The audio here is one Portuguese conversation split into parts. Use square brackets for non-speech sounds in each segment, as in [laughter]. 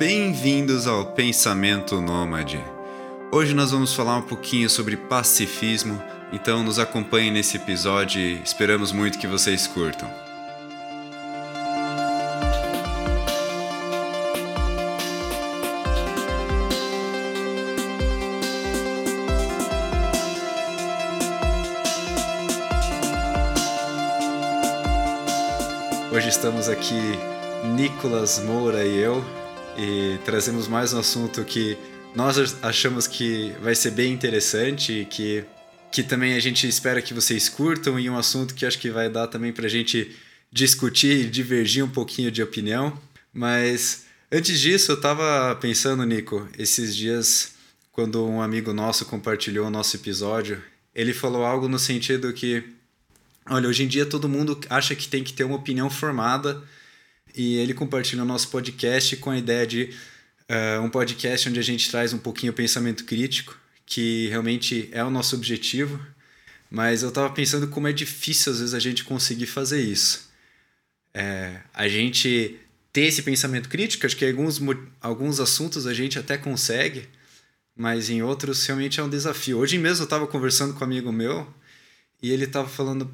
Bem-vindos ao Pensamento Nômade. Hoje nós vamos falar um pouquinho sobre pacifismo, então nos acompanhem nesse episódio e esperamos muito que vocês curtam. Hoje estamos aqui, Nicolas Moura e eu, e trazemos mais um assunto que nós achamos que vai ser bem interessante e que, que também a gente espera que vocês curtam e um assunto que acho que vai dar também para a gente discutir e divergir um pouquinho de opinião. Mas antes disso, eu estava pensando, Nico, esses dias, quando um amigo nosso compartilhou o nosso episódio, ele falou algo no sentido que, olha, hoje em dia todo mundo acha que tem que ter uma opinião formada e ele compartilha o nosso podcast com a ideia de uh, um podcast onde a gente traz um pouquinho o pensamento crítico, que realmente é o nosso objetivo, mas eu estava pensando como é difícil às vezes a gente conseguir fazer isso. É, a gente ter esse pensamento crítico, acho que alguns, alguns assuntos a gente até consegue, mas em outros realmente é um desafio. Hoje mesmo eu estava conversando com um amigo meu e ele estava falando,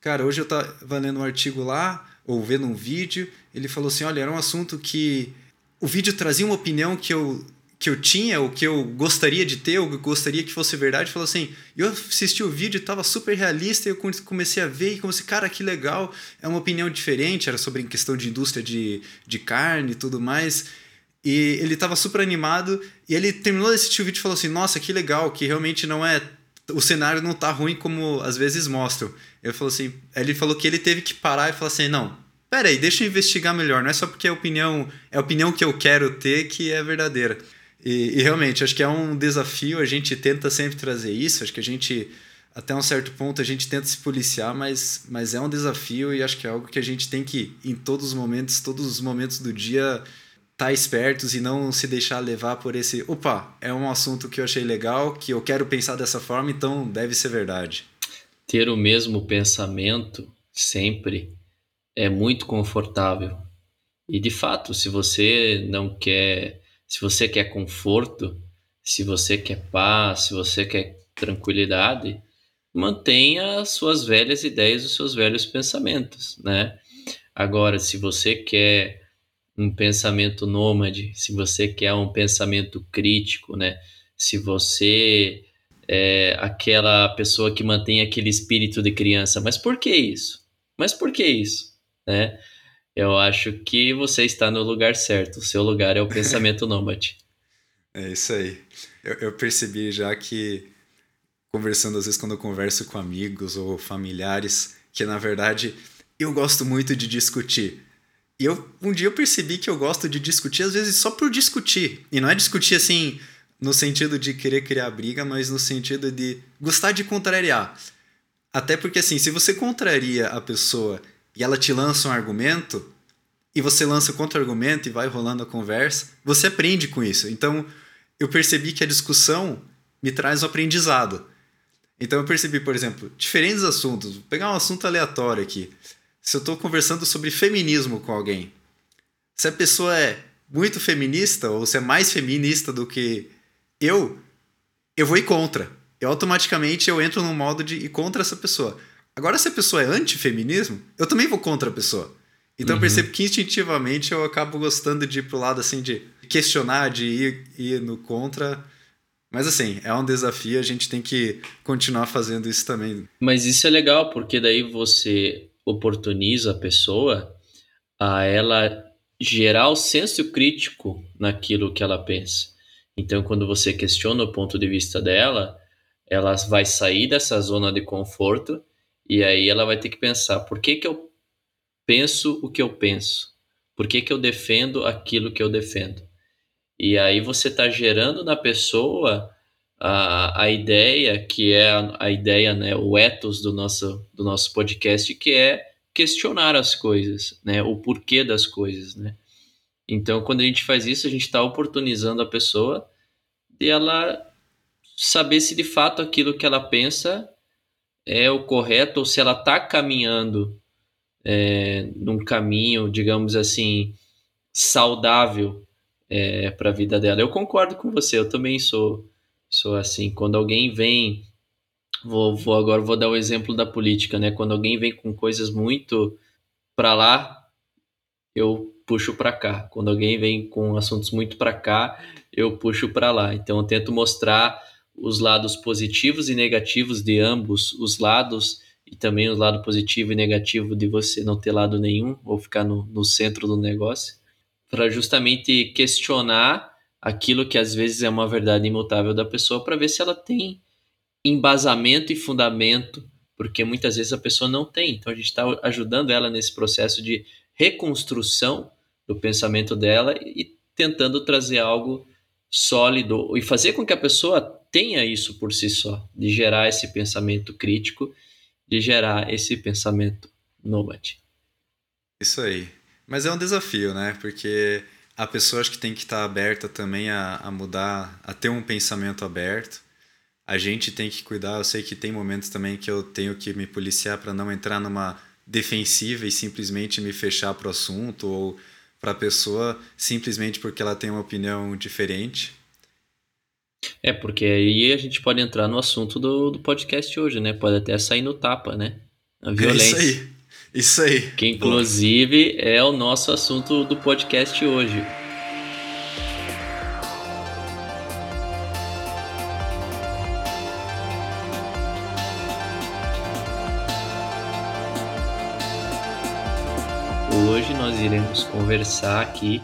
cara, hoje eu estava lendo um artigo lá, ou vendo um vídeo, ele falou assim: olha, era um assunto que o vídeo trazia uma opinião que eu, que eu tinha, ou que eu gostaria de ter, ou gostaria que fosse verdade. Falou assim: eu assisti o vídeo, estava super realista, e eu comecei a ver, e comecei, cara, que legal, é uma opinião diferente, era sobre questão de indústria de, de carne e tudo mais. E ele estava super animado, e ele terminou de assistir o vídeo e falou assim: nossa, que legal, que realmente não é o cenário não tá ruim como às vezes mostram. Eu falou assim, ele falou que ele teve que parar e falar assim, não, pera aí, deixa eu investigar melhor, não é só porque a opinião é a opinião que eu quero ter que é verdadeira. E, e realmente, acho que é um desafio, a gente tenta sempre trazer isso, acho que a gente até um certo ponto a gente tenta se policiar, mas, mas é um desafio e acho que é algo que a gente tem que, em todos os momentos, todos os momentos do dia, tá espertos e não se deixar levar por esse, opa, é um assunto que eu achei legal, que eu quero pensar dessa forma, então deve ser verdade. Ter o mesmo pensamento sempre é muito confortável. E de fato, se você não quer, se você quer conforto, se você quer paz, se você quer tranquilidade, mantenha as suas velhas ideias, os seus velhos pensamentos, né? Agora, se você quer um pensamento nômade, se você quer um pensamento crítico, né? Se você é aquela pessoa que mantém aquele espírito de criança, mas por que isso? Mas por que isso? Né? Eu acho que você está no lugar certo. O seu lugar é o pensamento [laughs] nômade. É isso aí. Eu, eu percebi já que conversando às vezes quando eu converso com amigos ou familiares, que na verdade eu gosto muito de discutir e eu, um dia eu percebi que eu gosto de discutir, às vezes só por discutir. E não é discutir assim no sentido de querer criar briga, mas no sentido de gostar de contrariar. Até porque, assim, se você contraria a pessoa e ela te lança um argumento, e você lança contra-argumento e vai rolando a conversa, você aprende com isso. Então, eu percebi que a discussão me traz um aprendizado. Então, eu percebi, por exemplo, diferentes assuntos. Vou pegar um assunto aleatório aqui se eu estou conversando sobre feminismo com alguém, se a pessoa é muito feminista ou se é mais feminista do que eu, eu vou ir contra. Eu automaticamente eu entro no modo de ir contra essa pessoa. Agora, se a pessoa é anti-feminismo, eu também vou contra a pessoa. Então uhum. eu percebo que instintivamente eu acabo gostando de ir pro lado assim de questionar, de ir, ir no contra. Mas assim, é um desafio, a gente tem que continuar fazendo isso também. Mas isso é legal, porque daí você oportuniza a pessoa a ela gerar o senso crítico naquilo que ela pensa. Então, quando você questiona o ponto de vista dela, ela vai sair dessa zona de conforto e aí ela vai ter que pensar: por que, que eu penso o que eu penso? Por que, que eu defendo aquilo que eu defendo? E aí você está gerando na pessoa a, a ideia, que é a, a, ideia, né, o ethos do nosso, do nosso podcast, que é questionar as coisas, né, o porquê das coisas, né. Então, quando a gente faz isso, a gente está oportunizando a pessoa de ela saber se de fato aquilo que ela pensa é o correto ou se ela está caminhando é, num caminho, digamos assim, saudável é, para a vida dela. Eu concordo com você, eu também sou, sou assim. Quando alguém vem, vou, vou agora vou dar o exemplo da política, né? Quando alguém vem com coisas muito para lá, eu puxo para cá. Quando alguém vem com assuntos muito para cá, eu puxo para lá. Então eu tento mostrar os lados positivos e negativos de ambos os lados e também o lado positivo e negativo de você não ter lado nenhum ou ficar no, no centro do negócio, para justamente questionar aquilo que às vezes é uma verdade imutável da pessoa para ver se ela tem embasamento e fundamento, porque muitas vezes a pessoa não tem. Então a gente está ajudando ela nesse processo de reconstrução do pensamento dela e tentando trazer algo sólido e fazer com que a pessoa tenha isso por si só, de gerar esse pensamento crítico, de gerar esse pensamento nômade. Isso aí. Mas é um desafio, né? Porque a pessoa acho que tem que estar aberta também a, a mudar, a ter um pensamento aberto. A gente tem que cuidar. Eu sei que tem momentos também que eu tenho que me policiar para não entrar numa defensiva e simplesmente me fechar para o assunto ou para a pessoa simplesmente porque ela tem uma opinião diferente. É, porque aí a gente pode entrar no assunto do, do podcast hoje, né? Pode até sair no tapa, né? A violência. [laughs] É isso aí. Isso aí. Que inclusive é o nosso assunto do podcast hoje. Hoje nós iremos conversar aqui,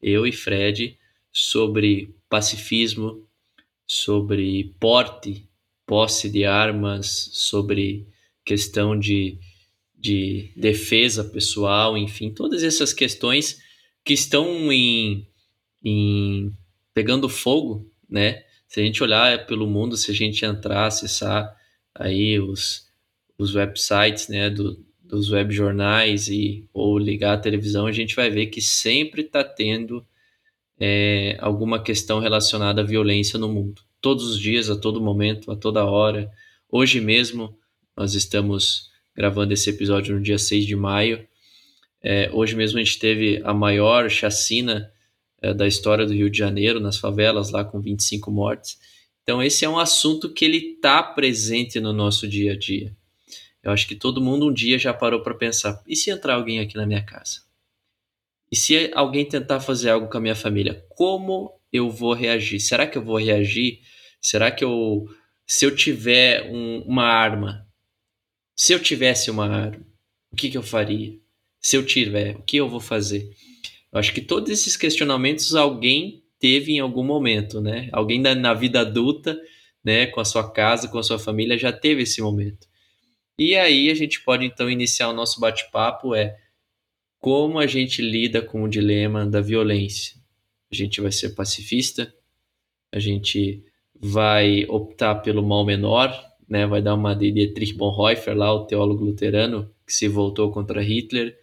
eu e Fred, sobre pacifismo, sobre porte, posse de armas, sobre questão de, de defesa pessoal, enfim, todas essas questões que estão em, em pegando fogo, né? Se a gente olhar pelo mundo, se a gente entrar, acessar aí os, os websites, né, do, dos webjornais e ou ligar a televisão, a gente vai ver que sempre está tendo é, alguma questão relacionada à violência no mundo. Todos os dias, a todo momento, a toda hora. Hoje mesmo, nós estamos gravando esse episódio no dia 6 de maio. É, hoje mesmo a gente teve a maior chacina é, da história do Rio de Janeiro, nas favelas, lá com 25 mortes. Então, esse é um assunto que ele está presente no nosso dia a dia. Eu acho que todo mundo um dia já parou para pensar: e se entrar alguém aqui na minha casa? E se alguém tentar fazer algo com a minha família, como eu vou reagir? Será que eu vou reagir? Será que eu, se eu tiver um, uma arma, se eu tivesse uma arma, o que, que eu faria? Se eu tiver, o que eu vou fazer? Eu acho que todos esses questionamentos alguém teve em algum momento, né? Alguém na, na vida adulta, né, com a sua casa, com a sua família, já teve esse momento. E aí a gente pode então iniciar o nosso bate-papo é como a gente lida com o dilema da violência. A gente vai ser pacifista, a gente vai optar pelo mal menor, né? vai dar uma de Dietrich Bonhoeffer, lá, o teólogo luterano, que se voltou contra Hitler.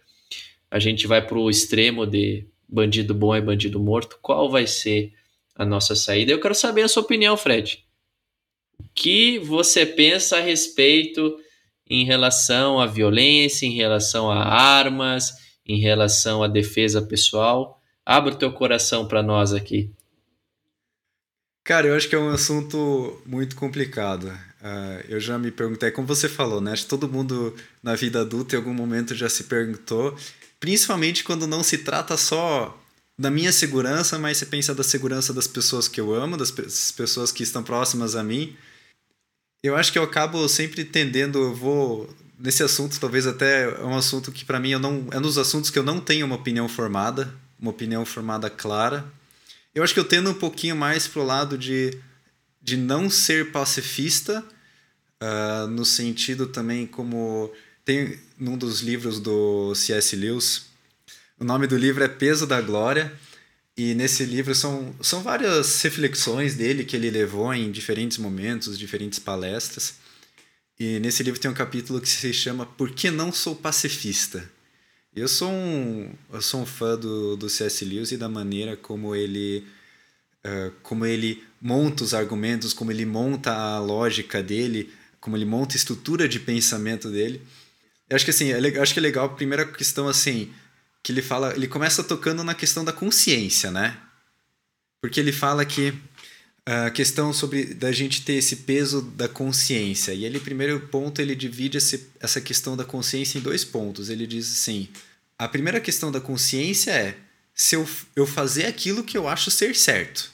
A gente vai para o extremo de bandido bom é bandido morto. Qual vai ser a nossa saída? Eu quero saber a sua opinião, Fred. O que você pensa a respeito em relação à violência, em relação a armas, em relação à defesa pessoal. Abra o teu coração para nós aqui. Cara, eu acho que é um assunto muito complicado. Uh, eu já me perguntei, como você falou, né? Acho que todo mundo na vida adulta em algum momento já se perguntou, principalmente quando não se trata só da minha segurança, mas você pensa da segurança das pessoas que eu amo, das pessoas que estão próximas a mim. Eu acho que eu acabo sempre tendendo, eu vou nesse assunto, talvez até é um assunto que para mim eu não é um dos assuntos que eu não tenho uma opinião formada, uma opinião formada clara. Eu acho que eu tendo um pouquinho mais pro lado de, de não ser pacifista, uh, no sentido também como tem num dos livros do C.S. Lewis, o nome do livro é Peso da Glória, e nesse livro são, são várias reflexões dele que ele levou em diferentes momentos, diferentes palestras. E nesse livro tem um capítulo que se chama Por que não sou pacifista? Eu sou um, eu sou um fã do, do C.S. Lewis e da maneira como ele, uh, como ele monta os argumentos, como ele monta a lógica dele, como ele monta a estrutura de pensamento dele. Eu acho que assim, é, acho que é legal a primeira questão assim, que ele fala, ele começa tocando na questão da consciência, né? porque ele fala que a questão sobre da gente ter esse peso da consciência. E ele, primeiro ponto, ele divide esse, essa questão da consciência em dois pontos. Ele diz assim: a primeira questão da consciência é se eu, eu fazer aquilo que eu acho ser certo.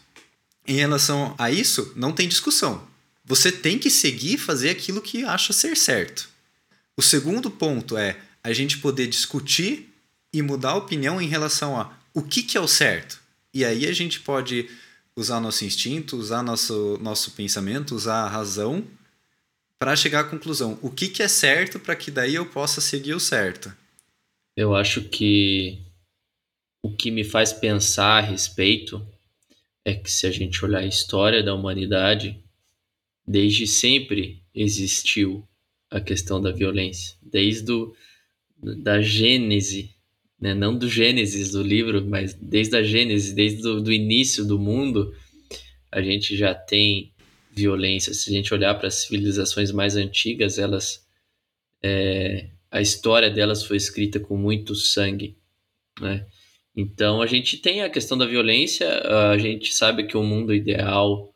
Em relação a isso, não tem discussão. Você tem que seguir e fazer aquilo que acha ser certo. O segundo ponto é a gente poder discutir e mudar a opinião em relação a o que, que é o certo. E aí a gente pode usar nosso instinto, usar nosso, nosso pensamento, usar a razão para chegar à conclusão. O que, que é certo para que daí eu possa seguir o certo? Eu acho que o que me faz pensar a respeito é que se a gente olhar a história da humanidade, desde sempre existiu a questão da violência, desde o, da gênese, né? não do gênesis do livro, mas desde a gênese, desde o do início do mundo, a gente já tem violência. Se a gente olhar para as civilizações mais antigas, elas é, a história delas foi escrita com muito sangue, né? Então a gente tem a questão da violência, a gente sabe que o mundo ideal,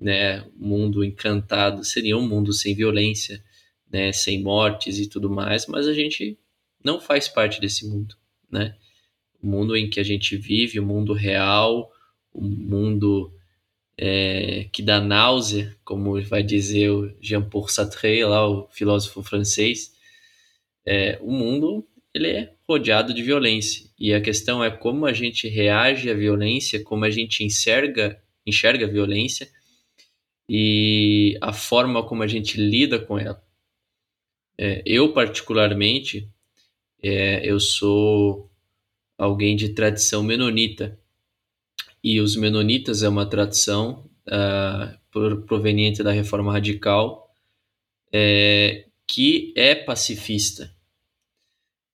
né, mundo encantado seria um mundo sem violência, né, sem mortes e tudo mais, mas a gente não faz parte desse mundo, né? O mundo em que a gente vive, o mundo real, o mundo é, que dá náusea, como vai dizer o Jean-Paul Sartre, lá o filósofo francês, é, o mundo ele é rodeado de violência. E a questão é como a gente reage à violência, como a gente enxerga, enxerga a violência e a forma como a gente lida com ela. É, eu, particularmente, é, eu sou alguém de tradição menonita. E os menonitas é uma tradição uh, proveniente da reforma radical é, que é pacifista.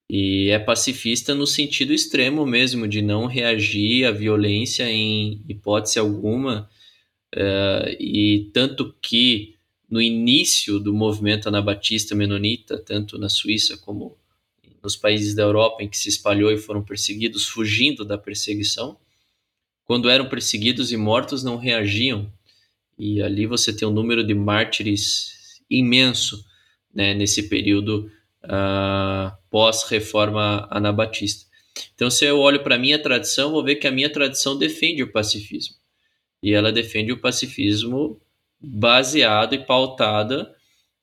E é pacifista no sentido extremo mesmo, de não reagir à violência em hipótese alguma. Uh, e tanto que no início do movimento anabatista menonita, tanto na Suíça como nos países da Europa em que se espalhou e foram perseguidos, fugindo da perseguição, quando eram perseguidos e mortos, não reagiam. E ali você tem um número de mártires imenso né, nesse período uh, pós-reforma anabatista. Então, se eu olho para a minha tradição, vou ver que a minha tradição defende o pacifismo. E ela defende o pacifismo baseado e pautada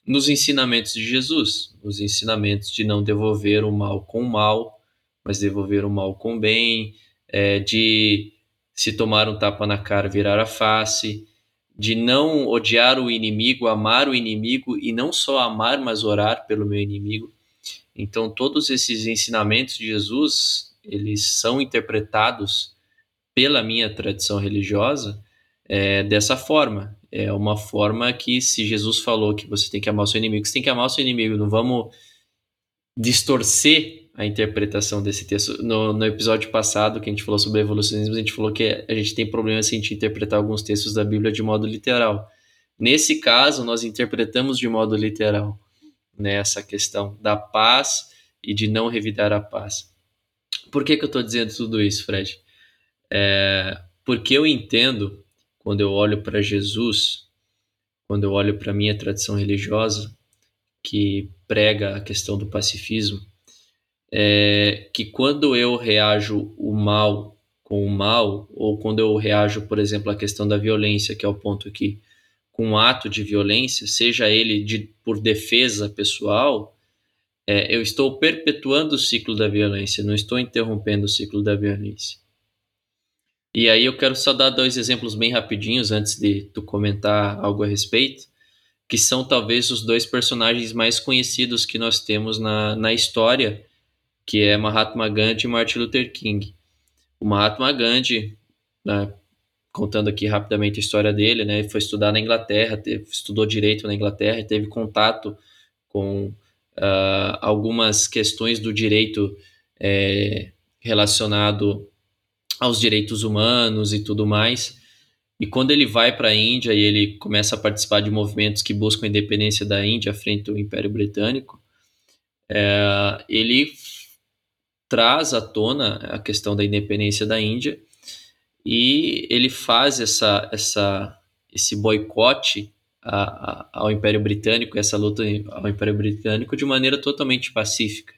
nos ensinamentos de Jesus, os ensinamentos de não devolver o mal com o mal, mas devolver o mal com o bem, é, de se tomar um tapa na cara, virar a face, de não odiar o inimigo, amar o inimigo e não só amar, mas orar pelo meu inimigo. Então, todos esses ensinamentos de Jesus, eles são interpretados pela minha tradição religiosa é, dessa forma. É uma forma que, se Jesus falou que você tem que amar o seu inimigo, você tem que amar o seu inimigo. Não vamos distorcer a interpretação desse texto. No, no episódio passado, que a gente falou sobre evolucionismo, a gente falou que a gente tem problema assim, de interpretar alguns textos da Bíblia de modo literal. Nesse caso, nós interpretamos de modo literal né, questão da paz e de não revidar a paz. Por que, que eu estou dizendo tudo isso, Fred? É, porque eu entendo, quando eu olho para Jesus, quando eu olho para a minha tradição religiosa, que prega a questão do pacifismo, é que quando eu reajo o mal com o mal, ou quando eu reajo, por exemplo, à questão da violência, que é o ponto aqui, com um ato de violência, seja ele de, por defesa pessoal, é, eu estou perpetuando o ciclo da violência, não estou interrompendo o ciclo da violência. E aí eu quero só dar dois exemplos bem rapidinhos antes de tu comentar algo a respeito, que são talvez os dois personagens mais conhecidos que nós temos na, na história, que é Mahatma Gandhi e Martin Luther King. O Mahatma Gandhi, né, contando aqui rapidamente a história dele, né? Foi estudar na Inglaterra, teve, estudou direito na Inglaterra e teve contato com uh, algumas questões do direito é, relacionado aos direitos humanos e tudo mais. E quando ele vai para a Índia e ele começa a participar de movimentos que buscam a independência da Índia frente ao Império Britânico, é, ele traz à tona a questão da independência da Índia e ele faz essa, essa, esse boicote ao Império Britânico, essa luta ao Império Britânico de maneira totalmente pacífica.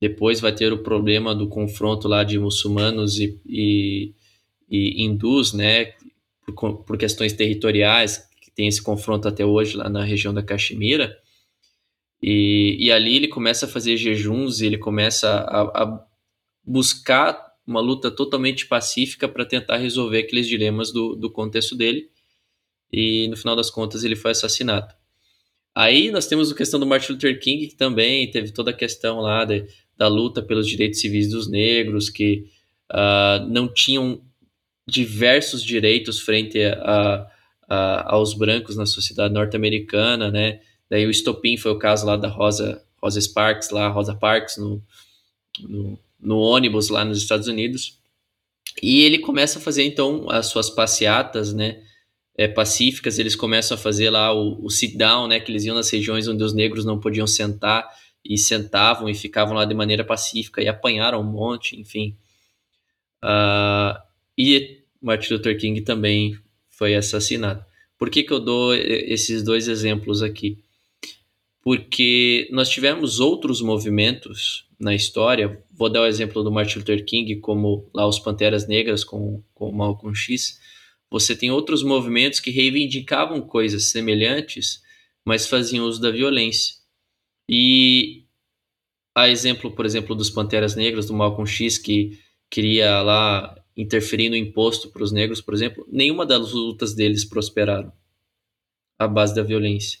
Depois vai ter o problema do confronto lá de muçulmanos e, e, e hindus, né, por, por, questões territoriais, que tem esse confronto até hoje lá na região da Caxemira. E, e ali ele começa a fazer jejuns e ele começa a, a buscar uma luta totalmente pacífica para tentar resolver aqueles dilemas do, do contexto dele. E no final das contas ele foi assassinado. Aí nós temos a questão do Martin Luther King, que também teve toda a questão lá de, da luta pelos direitos civis dos negros, que uh, não tinham diversos direitos frente a, a, aos brancos na sociedade norte-americana, né? Daí o estopim foi o caso lá da Rosa, Rosa Sparks, lá, Rosa Parks, no, no no ônibus lá nos Estados Unidos. E ele começa a fazer então as suas passeatas, né, é, pacíficas. Eles começam a fazer lá o, o sit down, né, que eles iam nas regiões onde os negros não podiam sentar e sentavam e ficavam lá de maneira pacífica e apanharam um monte, enfim. Uh, e Martin Luther King também foi assassinado. Por que, que eu dou esses dois exemplos aqui? Porque nós tivemos outros movimentos na história. Vou dar o exemplo do Martin Luther King, como lá os Panteras Negras com, com Malcolm X. Você tem outros movimentos que reivindicavam coisas semelhantes, mas faziam uso da violência. E a exemplo, por exemplo, dos Panteras Negras, do Malcolm X, que queria lá interferir no imposto para os negros, por exemplo, nenhuma das lutas deles prosperaram à base da violência.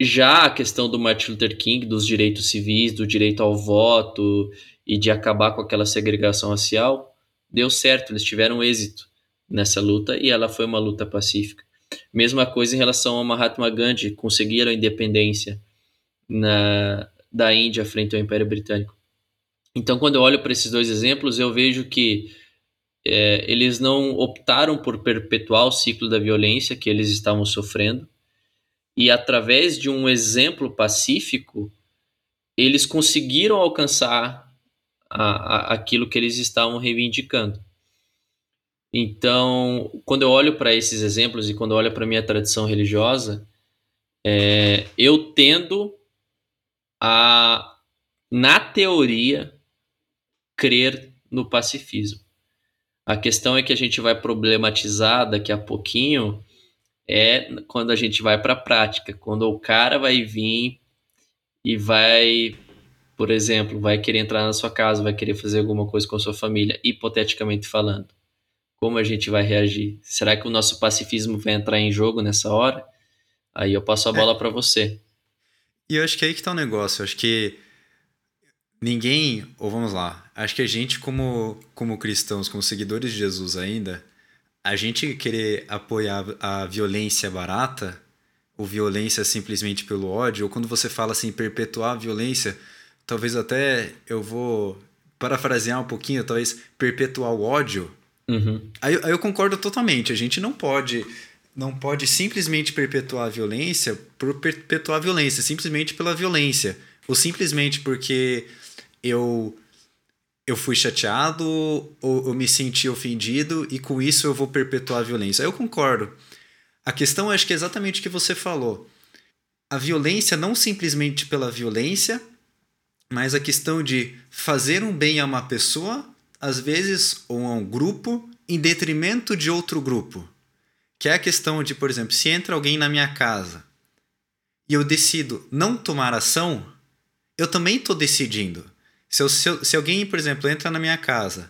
Já a questão do Martin Luther King, dos direitos civis, do direito ao voto e de acabar com aquela segregação racial, deu certo, eles tiveram êxito nessa luta e ela foi uma luta pacífica. Mesma coisa em relação ao Mahatma Gandhi, conseguiram a independência na, da Índia frente ao Império Britânico. Então, quando eu olho para esses dois exemplos, eu vejo que é, eles não optaram por perpetuar o ciclo da violência que eles estavam sofrendo, e através de um exemplo pacífico, eles conseguiram alcançar a, a, aquilo que eles estavam reivindicando. Então, quando eu olho para esses exemplos e quando eu olho para minha tradição religiosa, é, eu tendo a, na teoria, crer no pacifismo. A questão é que a gente vai problematizar daqui a pouquinho é quando a gente vai para a prática, quando o cara vai vir e vai, por exemplo, vai querer entrar na sua casa, vai querer fazer alguma coisa com a sua família, hipoteticamente falando. Como a gente vai reagir? Será que o nosso pacifismo vai entrar em jogo nessa hora? Aí eu passo a é. bola é. para você. E eu acho que é aí que tá o negócio. Eu acho que ninguém, ou vamos lá, acho que a gente como como cristãos, como seguidores de Jesus ainda, a gente querer apoiar a violência barata, ou violência simplesmente pelo ódio, ou quando você fala assim, perpetuar a violência, talvez até eu vou parafrasear um pouquinho, talvez perpetuar o ódio. Uhum. Aí, aí eu concordo totalmente. A gente não pode não pode simplesmente perpetuar a violência por perpetuar a violência, simplesmente pela violência. Ou simplesmente porque eu eu fui chateado ou eu me senti ofendido e com isso eu vou perpetuar a violência. Eu concordo. A questão acho que é exatamente o que você falou. A violência não simplesmente pela violência, mas a questão de fazer um bem a uma pessoa, às vezes, ou a um grupo, em detrimento de outro grupo. Que é a questão de, por exemplo, se entra alguém na minha casa e eu decido não tomar ação, eu também estou decidindo. Se, eu, se, eu, se alguém, por exemplo, entra na minha casa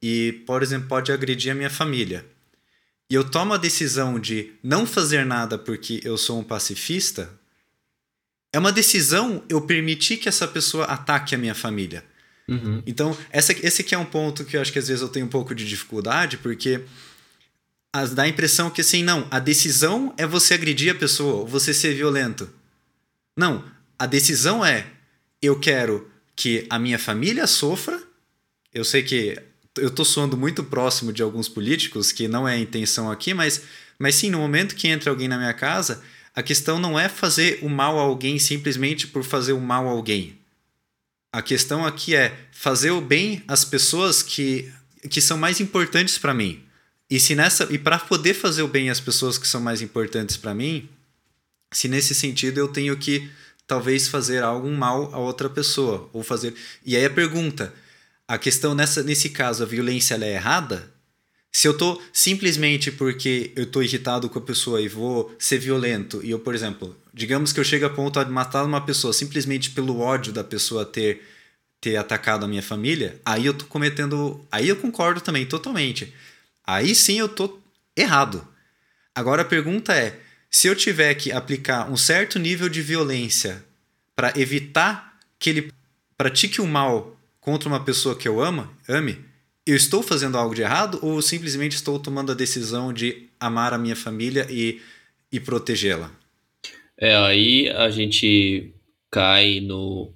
e, por exemplo, pode agredir a minha família, e eu tomo a decisão de não fazer nada porque eu sou um pacifista, é uma decisão eu permitir que essa pessoa ataque a minha família. Uhum. Então, essa, esse é um ponto que eu acho que às vezes eu tenho um pouco de dificuldade, porque as, dá a impressão que assim, não, a decisão é você agredir a pessoa, você ser violento. Não, a decisão é eu quero que a minha família sofra. Eu sei que eu estou soando muito próximo de alguns políticos, que não é a intenção aqui, mas, mas sim, no momento que entra alguém na minha casa, a questão não é fazer o mal a alguém simplesmente por fazer o mal a alguém. A questão aqui é fazer o bem às pessoas que que são mais importantes para mim. E se nessa e para poder fazer o bem às pessoas que são mais importantes para mim, se nesse sentido eu tenho que talvez fazer algum mal a outra pessoa ou fazer. E aí a pergunta, a questão nessa nesse caso a violência é errada? Se eu tô simplesmente porque eu tô irritado com a pessoa e vou ser violento e eu, por exemplo, digamos que eu chego a ponto de matar uma pessoa simplesmente pelo ódio da pessoa ter ter atacado a minha família, aí eu tô cometendo, aí eu concordo também totalmente. Aí sim eu tô errado. Agora a pergunta é: se eu tiver que aplicar um certo nível de violência para evitar que ele pratique o mal contra uma pessoa que eu ama, ame, eu estou fazendo algo de errado ou simplesmente estou tomando a decisão de amar a minha família e, e protegê-la? É, aí a gente cai no,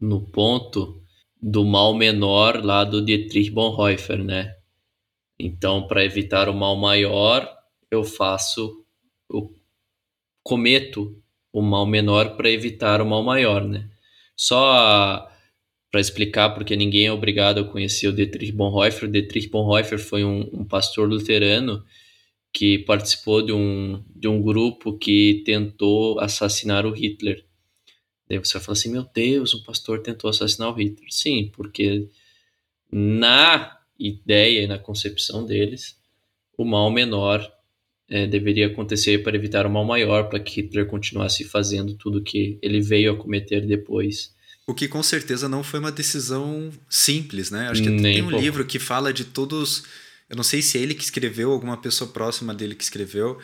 no ponto do mal menor lá do Dietrich Bonhoeffer, né? Então, para evitar o mal maior, eu faço, eu cometo o mal menor para evitar o mal maior, né? Só para explicar, porque ninguém é obrigado a conhecer o Dietrich Bonhoeffer. O Dietrich Bonhoeffer foi um, um pastor luterano que participou de um, de um grupo que tentou assassinar o Hitler. Daí você vai falar assim, meu Deus, um pastor tentou assassinar o Hitler. Sim, porque na ideia e na concepção deles, o mal menor é, deveria acontecer para evitar o mal maior, para que Hitler continuasse fazendo tudo que ele veio a cometer depois. O que com certeza não foi uma decisão simples, né? Acho que Nem tem um pouco. livro que fala de todos. Eu não sei se é ele que escreveu, alguma pessoa próxima dele que escreveu,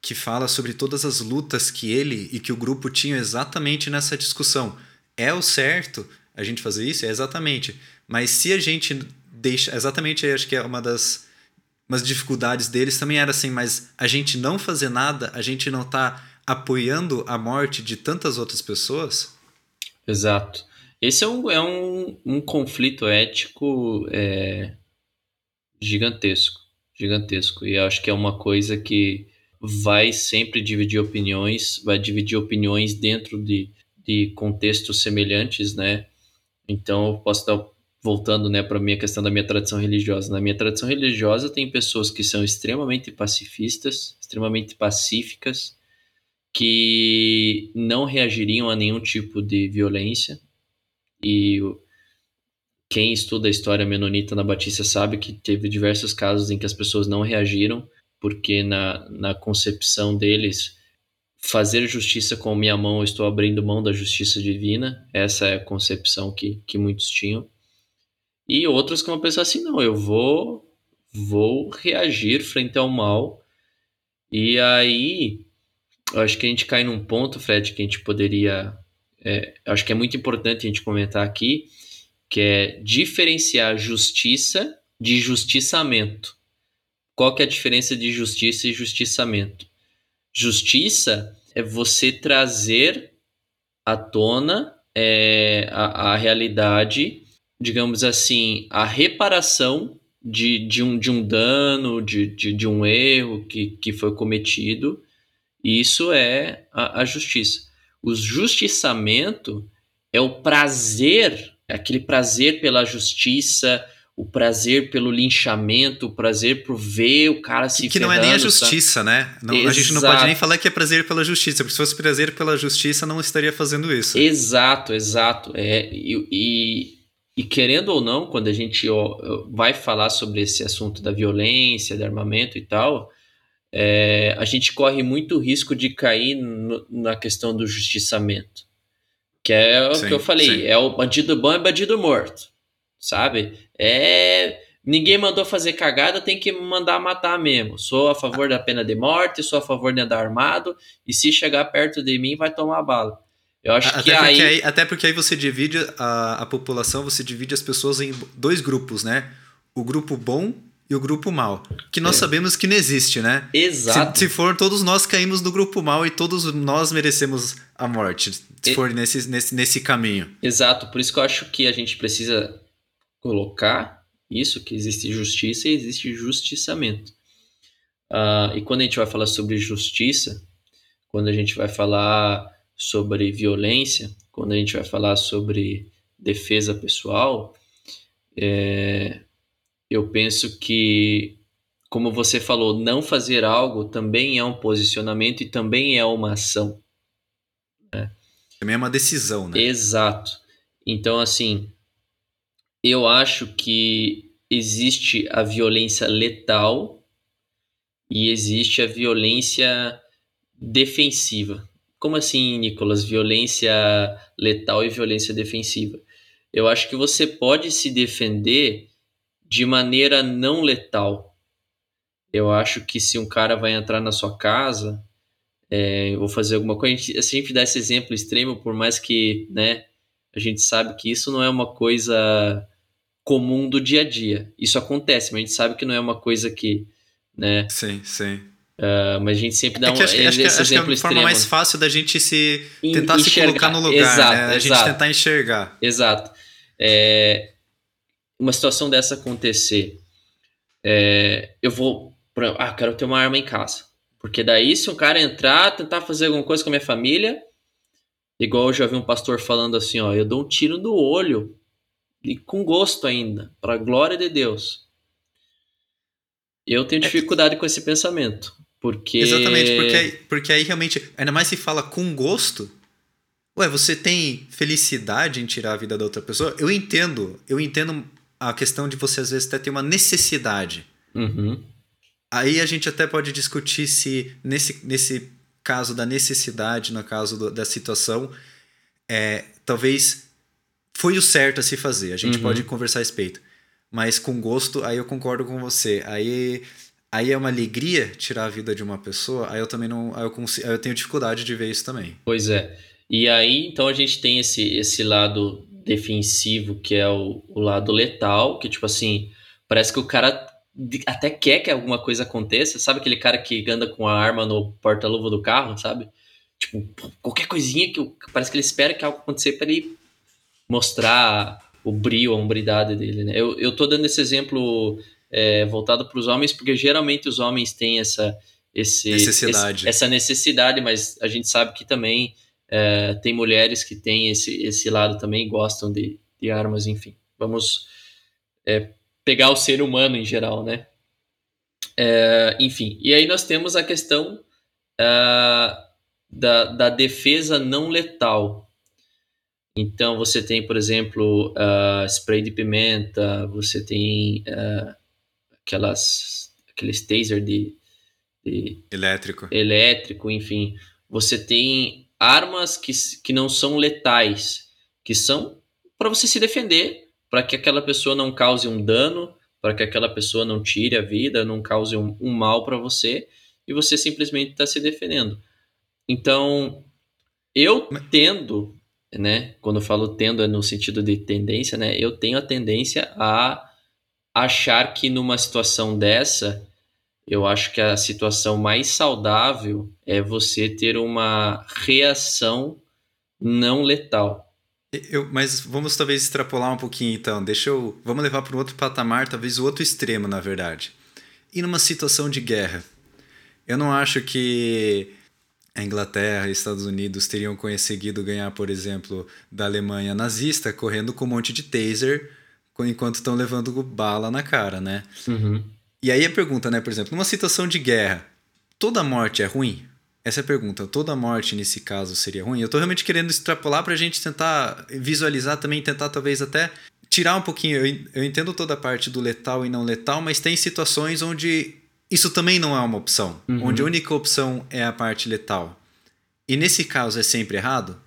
que fala sobre todas as lutas que ele e que o grupo tinham exatamente nessa discussão. É o certo a gente fazer isso? É exatamente. Mas se a gente deixa. Exatamente, acho que é uma das umas dificuldades deles também era assim, mas a gente não fazer nada, a gente não tá apoiando a morte de tantas outras pessoas? Exato. Esse é um, é um, um conflito ético é, gigantesco. Gigantesco. E acho que é uma coisa que vai sempre dividir opiniões, vai dividir opiniões dentro de, de contextos semelhantes, né? Então, eu posso dar voltando né, para a minha questão da minha tradição religiosa. Na minha tradição religiosa, tem pessoas que são extremamente pacifistas, extremamente pacíficas, que não reagiriam a nenhum tipo de violência. E quem estuda a história menonita na Batista sabe que teve diversos casos em que as pessoas não reagiram, porque na, na concepção deles, fazer justiça com minha mão, eu estou abrindo mão da justiça divina. Essa é a concepção que, que muitos tinham. E outros que vão pensar assim, não, eu vou vou reagir frente ao mal. E aí, eu acho que a gente cai num ponto, Fred, que a gente poderia. É, acho que é muito importante a gente comentar aqui, que é diferenciar justiça de justiçamento. Qual que é a diferença de justiça e justiçamento? Justiça é você trazer à tona é, a, a realidade digamos assim, a reparação de, de, um, de um dano, de, de, de um erro que, que foi cometido. Isso é a, a justiça. O justiçamento é o prazer, é aquele prazer pela justiça, o prazer pelo linchamento, o prazer por ver o cara se Que não é nem a justiça, né? Não, a gente não pode nem falar que é prazer pela justiça, porque se fosse prazer pela justiça, não estaria fazendo isso. Exato, exato. É, e, e e querendo ou não, quando a gente ó, vai falar sobre esse assunto da violência, do armamento e tal, é, a gente corre muito risco de cair no, na questão do justiçamento. Que é o sim, que eu falei, sim. é o bandido bom é bandido morto, sabe? É ninguém mandou fazer cagada, tem que mandar matar mesmo. Sou a favor da pena de morte, sou a favor de andar armado, e se chegar perto de mim vai tomar bala. Eu acho até que aí... aí... Até porque aí você divide a, a população, você divide as pessoas em dois grupos, né? O grupo bom e o grupo mal. Que nós é. sabemos que não existe, né? Exato. Se, se, for, todos nós caímos no grupo mal e todos nós merecemos a morte. Se e... for nesse, nesse, nesse caminho. Exato. Por isso que eu acho que a gente precisa colocar isso, que existe justiça e existe justiçamento. Uh, e quando a gente vai falar sobre justiça, quando a gente vai falar sobre violência, quando a gente vai falar sobre defesa pessoal, é, eu penso que, como você falou, não fazer algo também é um posicionamento e também é uma ação. Né? Também é uma decisão, né? Exato. Então, assim, eu acho que existe a violência letal e existe a violência defensiva. Como assim, Nicolas? Violência letal e violência defensiva. Eu acho que você pode se defender de maneira não letal. Eu acho que se um cara vai entrar na sua casa, é, vou fazer alguma coisa, a gente, a gente dá esse exemplo extremo, por mais que, né, a gente sabe que isso não é uma coisa comum do dia a dia. Isso acontece, mas a gente sabe que não é uma coisa que, né? Sim, sim. Uh, mas a gente sempre dá é um acho, esse acho, acho que é a forma mais fácil da gente se tentar enxergar. se colocar no lugar, exato, né? A exato. gente tentar enxergar. Exato. É, uma situação dessa acontecer, é, eu vou, ah, quero ter uma arma em casa, porque daí se um cara entrar, tentar fazer alguma coisa com a minha família, igual eu já vi um pastor falando assim, ó, eu dou um tiro no olho e com gosto ainda, para a glória de Deus. Eu tenho é dificuldade com esse pensamento, porque Exatamente, porque aí, porque aí realmente, ainda mais se fala com gosto, Ué, você tem felicidade em tirar a vida da outra pessoa? Eu entendo, eu entendo a questão de você às vezes até ter uma necessidade. Uhum. Aí a gente até pode discutir se nesse, nesse caso da necessidade, no caso do, da situação, é, talvez foi o certo a se fazer. A gente uhum. pode conversar a respeito. Mas com gosto, aí eu concordo com você. Aí, aí é uma alegria tirar a vida de uma pessoa. Aí eu também não. Aí eu, consigo, aí eu tenho dificuldade de ver isso também. Pois é. E aí, então a gente tem esse, esse lado defensivo, que é o, o lado letal, que tipo assim, parece que o cara até quer que alguma coisa aconteça. Sabe aquele cara que anda com a arma no porta-luva do carro, sabe? Tipo, qualquer coisinha que parece que ele espera que algo aconteça para ele mostrar o brilho, a hombridade dele, né? Eu, eu tô dando esse exemplo é, voltado para os homens, porque geralmente os homens têm essa, esse, necessidade. Esse, essa necessidade, mas a gente sabe que também é, tem mulheres que têm esse, esse lado também, gostam de, de armas, enfim. Vamos é, pegar o ser humano em geral, né? É, enfim, e aí nós temos a questão é, da, da defesa não letal. Então você tem, por exemplo, uh, spray de pimenta, você tem uh, aquelas, aqueles taser de, de, elétrico, elétrico, enfim. Você tem armas que, que não são letais, que são para você se defender, para que aquela pessoa não cause um dano, para que aquela pessoa não tire a vida, não cause um, um mal para você, e você simplesmente está se defendendo. Então, eu tendo, né, quando eu falo tendo é no sentido de tendência, né, eu tenho a tendência a achar que numa situação dessa eu acho que a situação mais saudável é você ter uma reação não letal. Eu, mas vamos talvez extrapolar um pouquinho então. Deixa eu. Vamos levar para um outro patamar, talvez o outro extremo, na verdade. E numa situação de guerra. Eu não acho que a Inglaterra e Estados Unidos teriam conseguido ganhar, por exemplo, da Alemanha nazista correndo com um monte de taser enquanto estão levando bala na cara, né? Uhum. E aí a pergunta, né, por exemplo, numa situação de guerra, toda morte é ruim? Essa é a pergunta. Toda morte nesse caso seria ruim? Eu tô realmente querendo extrapolar pra gente tentar visualizar também, tentar talvez até tirar um pouquinho. Eu, eu entendo toda a parte do letal e não letal, mas tem situações onde isso também não é uma opção. Uhum. Onde a única opção é a parte letal. E nesse caso é sempre errado?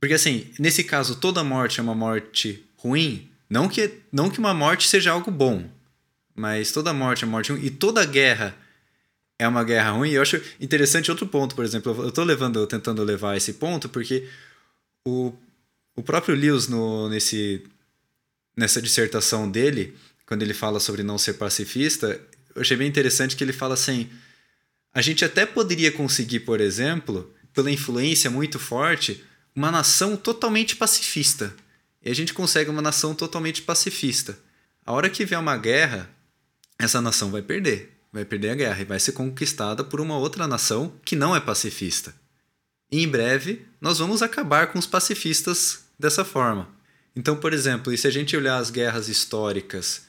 Porque assim, nesse caso, toda morte é uma morte ruim. Não que, não que uma morte seja algo bom. Mas toda morte é morte ruim. E toda guerra é uma guerra ruim. E eu acho interessante outro ponto, por exemplo. Eu estou levando, tentando levar esse ponto, porque o, o próprio Lewis, no, nesse, nessa dissertação dele, quando ele fala sobre não ser pacifista, eu achei bem interessante que ele fala assim: a gente até poderia conseguir, por exemplo, pela influência muito forte, uma nação totalmente pacifista. E a gente consegue uma nação totalmente pacifista. A hora que vier uma guerra, essa nação vai perder. Vai perder a guerra e vai ser conquistada por uma outra nação que não é pacifista. E em breve, nós vamos acabar com os pacifistas dessa forma. Então, por exemplo, se a gente olhar as guerras históricas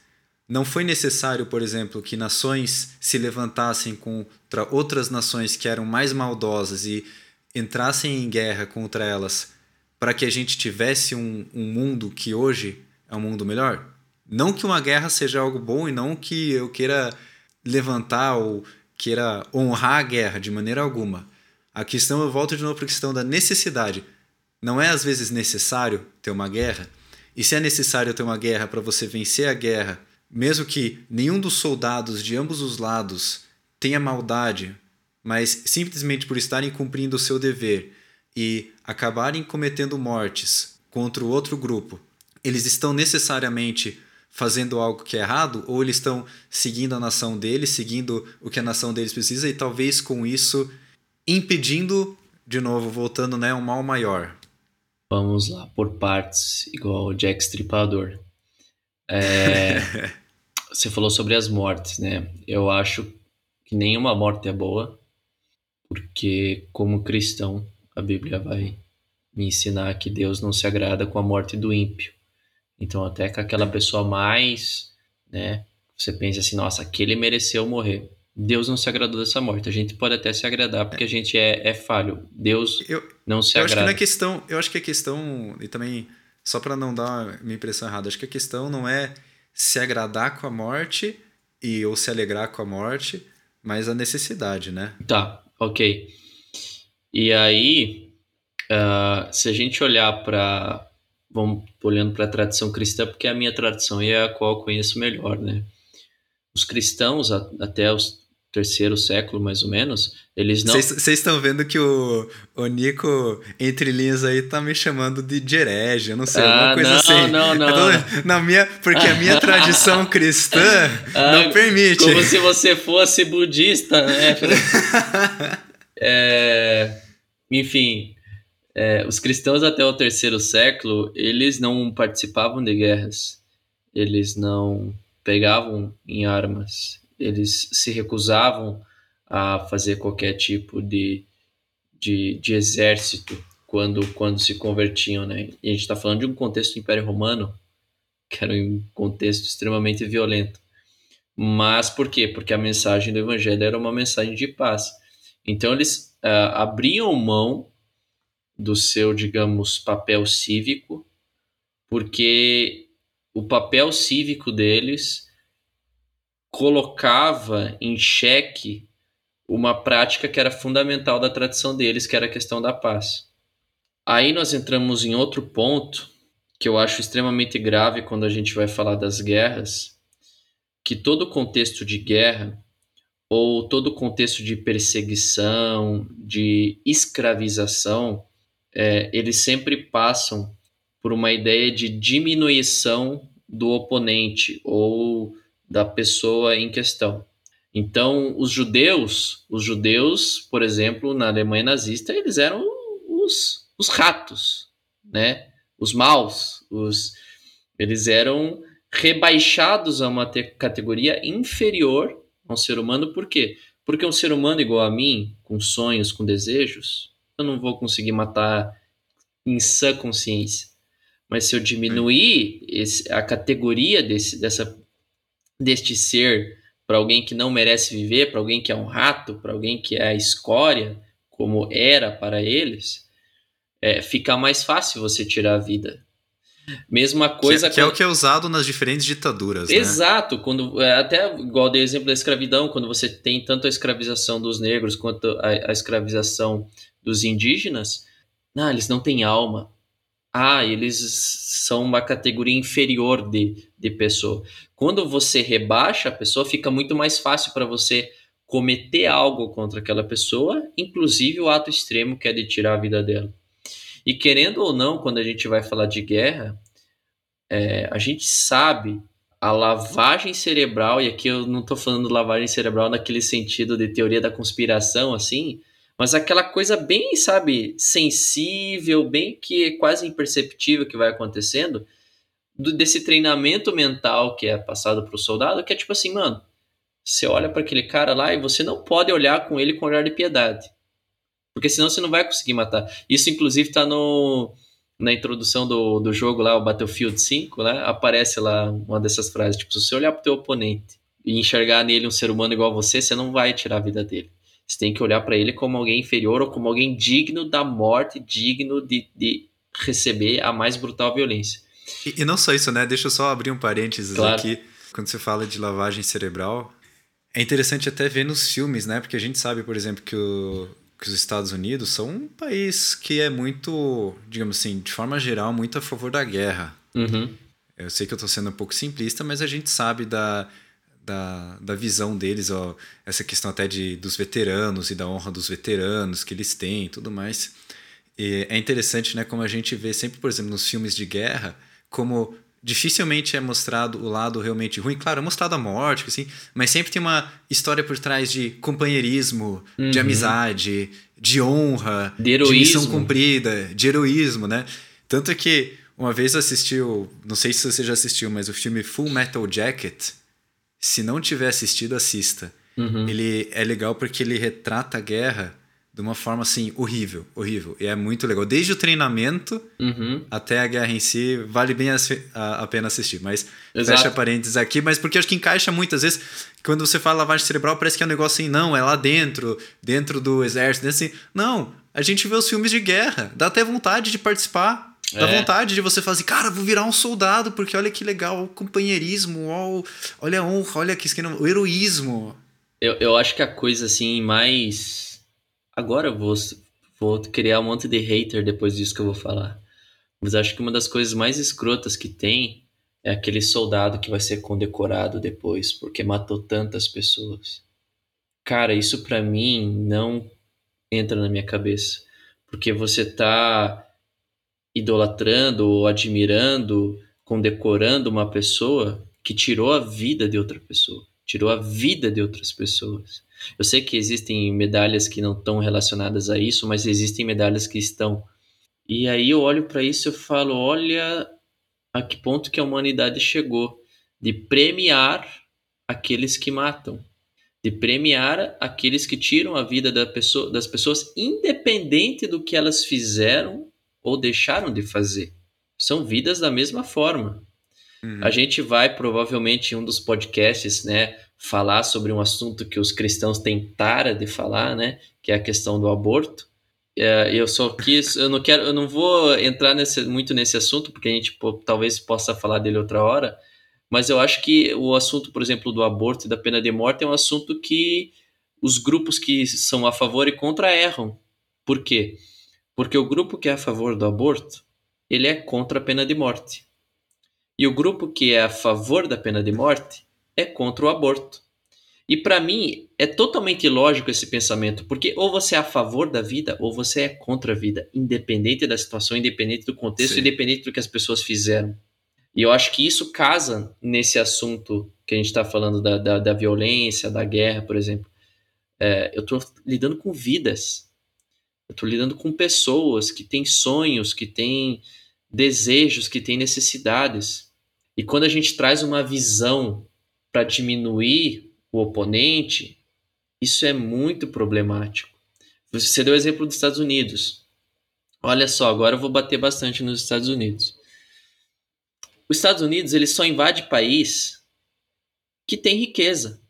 não foi necessário, por exemplo, que nações se levantassem contra outras nações que eram mais maldosas e entrassem em guerra contra elas para que a gente tivesse um, um mundo que hoje é um mundo melhor? Não que uma guerra seja algo bom e não que eu queira levantar ou queira honrar a guerra de maneira alguma. A questão, eu volto de novo para a questão da necessidade. Não é às vezes necessário ter uma guerra? E se é necessário ter uma guerra para você vencer a guerra, mesmo que nenhum dos soldados de ambos os lados tenha maldade, mas simplesmente por estarem cumprindo o seu dever e acabarem cometendo mortes contra o outro grupo, eles estão necessariamente fazendo algo que é errado ou eles estão seguindo a nação deles, seguindo o que a nação deles precisa e talvez com isso impedindo, de novo, voltando, né, um mal maior. Vamos lá, por partes, igual o Jack Stripador. É, [laughs] você falou sobre as mortes, né? Eu acho que nenhuma morte é boa, porque como cristão, a Bíblia vai me ensinar que Deus não se agrada com a morte do ímpio. Então, até que aquela pessoa mais, né, você pensa assim, nossa, aquele mereceu morrer. Deus não se agradou dessa morte. A gente pode até se agradar porque a gente é, é falho. Deus eu, não se eu agrada. Acho que não é questão, eu acho que a questão, e também, só para não dar minha impressão errada, acho que a questão não é se agradar com a morte e ou se alegrar com a morte, mas a necessidade, né? Tá, ok. E aí, uh, se a gente olhar para vamos olhando para a tradição cristã, porque é a minha tradição e é a qual eu conheço melhor, né? Os cristãos, até o terceiro século, mais ou menos, eles não... Vocês estão vendo que o, o Nico, entre linhas aí, tá me chamando de herege, eu não sei, ah, alguma coisa não, assim. Não, não, não. Na minha, porque a minha tradição cristã [laughs] ah, não permite. Como se você fosse budista, né? [laughs] é, enfim, é, os cristãos até o terceiro século, eles não participavam de guerras, eles não pegavam em armas, eles se recusavam a fazer qualquer tipo de, de, de exército quando, quando se convertiam, né? E a gente está falando de um contexto do Império Romano, que era um contexto extremamente violento. Mas por quê? Porque a mensagem do Evangelho era uma mensagem de paz. Então eles uh, abriam mão do seu, digamos, papel cívico, porque o papel cívico deles colocava em xeque uma prática que era fundamental da tradição deles, que era a questão da paz. Aí nós entramos em outro ponto que eu acho extremamente grave quando a gente vai falar das guerras, que todo contexto de guerra ou todo contexto de perseguição, de escravização, é, eles sempre passam por uma ideia de diminuição do oponente ou da pessoa em questão. Então, os judeus, os judeus, por exemplo, na Alemanha nazista, eles eram os, os ratos, né? Os maus, os, eles eram rebaixados a uma categoria inferior a um ser humano, por quê? Porque um ser humano igual a mim, com sonhos, com desejos, eu não vou conseguir matar em sã consciência. Mas se eu diminuir esse, a categoria desse, dessa, deste ser para alguém que não merece viver, para alguém que é um rato, para alguém que é a escória, como era para eles, é, fica mais fácil você tirar a vida. Mesma coisa. Que, que quando... é o que é usado nas diferentes ditaduras. Né? Exato. Né? Quando, é, até igual dei exemplo da escravidão, quando você tem tanto a escravização dos negros quanto a, a escravização dos indígenas, ah, eles não têm alma. Ah, eles são uma categoria inferior de, de pessoa. Quando você rebaixa a pessoa, fica muito mais fácil para você cometer algo contra aquela pessoa, inclusive o ato extremo que é de tirar a vida dela. E querendo ou não, quando a gente vai falar de guerra, é, a gente sabe a lavagem cerebral, e aqui eu não estou falando lavagem cerebral naquele sentido de teoria da conspiração, assim, mas aquela coisa bem, sabe, sensível, bem que é quase imperceptível que vai acontecendo, do, desse treinamento mental que é passado para o soldado, que é tipo assim, mano, você olha para aquele cara lá e você não pode olhar com ele com olhar de piedade. Porque senão você não vai conseguir matar. Isso, inclusive, está no, na introdução do, do jogo lá, o Battlefield 5, né, aparece lá uma dessas frases, tipo, se você olhar pro teu oponente e enxergar nele um ser humano igual a você, você não vai tirar a vida dele. Você tem que olhar para ele como alguém inferior ou como alguém digno da morte, digno de, de receber a mais brutal violência. E, e, não só isso, né? Deixa eu só abrir um parênteses claro. aqui. Quando você fala de lavagem cerebral, é interessante até ver nos filmes, né? Porque a gente sabe, por exemplo, que o, que os Estados Unidos são um país que é muito, digamos assim, de forma geral, muito a favor da guerra. Uhum. Eu sei que eu estou sendo um pouco simplista, mas a gente sabe da, da, da visão deles, ó, essa questão até de, dos veteranos e da honra dos veteranos que eles têm e tudo mais. E é interessante, né, como a gente vê sempre, por exemplo, nos filmes de guerra, como dificilmente é mostrado o lado realmente ruim. Claro, é mostrado a morte, assim, mas sempre tem uma história por trás de companheirismo, uhum. de amizade, de honra, de, heroísmo. de missão cumprida, de heroísmo, né? Tanto que uma vez assistiu, não sei se você já assistiu, mas o filme Full Metal Jacket, se não tiver assistido, assista. Uhum. Ele é legal porque ele retrata a guerra de uma forma assim horrível, horrível. E é muito legal. Desde o treinamento uhum. até a guerra em si, vale bem a, a, a pena assistir. Mas Exato. fecha parênteses aqui, mas porque acho que encaixa muitas vezes. Quando você fala lavagem cerebral, parece que é um negócio assim, não, é lá dentro, dentro do exército, assim. Não, a gente vê os filmes de guerra, dá até vontade de participar. Dá é. vontade de você fazer, cara, vou virar um soldado, porque olha que legal, o companheirismo, olha a honra, olha que o heroísmo. Eu, eu acho que a coisa assim mais Agora eu vou, vou criar um monte de hater depois disso que eu vou falar. Mas acho que uma das coisas mais escrotas que tem é aquele soldado que vai ser condecorado depois porque matou tantas pessoas. Cara, isso para mim não entra na minha cabeça. Porque você tá idolatrando ou admirando, condecorando uma pessoa que tirou a vida de outra pessoa, tirou a vida de outras pessoas. Eu sei que existem medalhas que não estão relacionadas a isso, mas existem medalhas que estão. E aí eu olho para isso e falo, olha a que ponto que a humanidade chegou de premiar aqueles que matam, de premiar aqueles que tiram a vida da pessoa, das pessoas, independente do que elas fizeram ou deixaram de fazer. São vidas da mesma forma. Uhum. A gente vai provavelmente em um dos podcasts, né, falar sobre um assunto que os cristãos têm tara de falar, né? Que é a questão do aborto. É, eu só quis, eu não quero, eu não vou entrar nesse, muito nesse assunto porque a gente pô, talvez possa falar dele outra hora. Mas eu acho que o assunto, por exemplo, do aborto e da pena de morte é um assunto que os grupos que são a favor e contra erram. Por quê? Porque o grupo que é a favor do aborto, ele é contra a pena de morte. E o grupo que é a favor da pena de morte, é contra o aborto. E para mim é totalmente ilógico esse pensamento, porque ou você é a favor da vida ou você é contra a vida, independente da situação, independente do contexto, Sim. independente do que as pessoas fizeram. E eu acho que isso casa nesse assunto que a gente está falando da, da, da, violência, da guerra, por exemplo. É, eu estou lidando com vidas, eu estou lidando com pessoas que têm sonhos, que têm desejos, que têm necessidades. E quando a gente traz uma visão para diminuir o oponente, isso é muito problemático. Você deu o exemplo dos Estados Unidos. Olha só, agora eu vou bater bastante nos Estados Unidos. Os Estados Unidos ele só invade país que tem riqueza,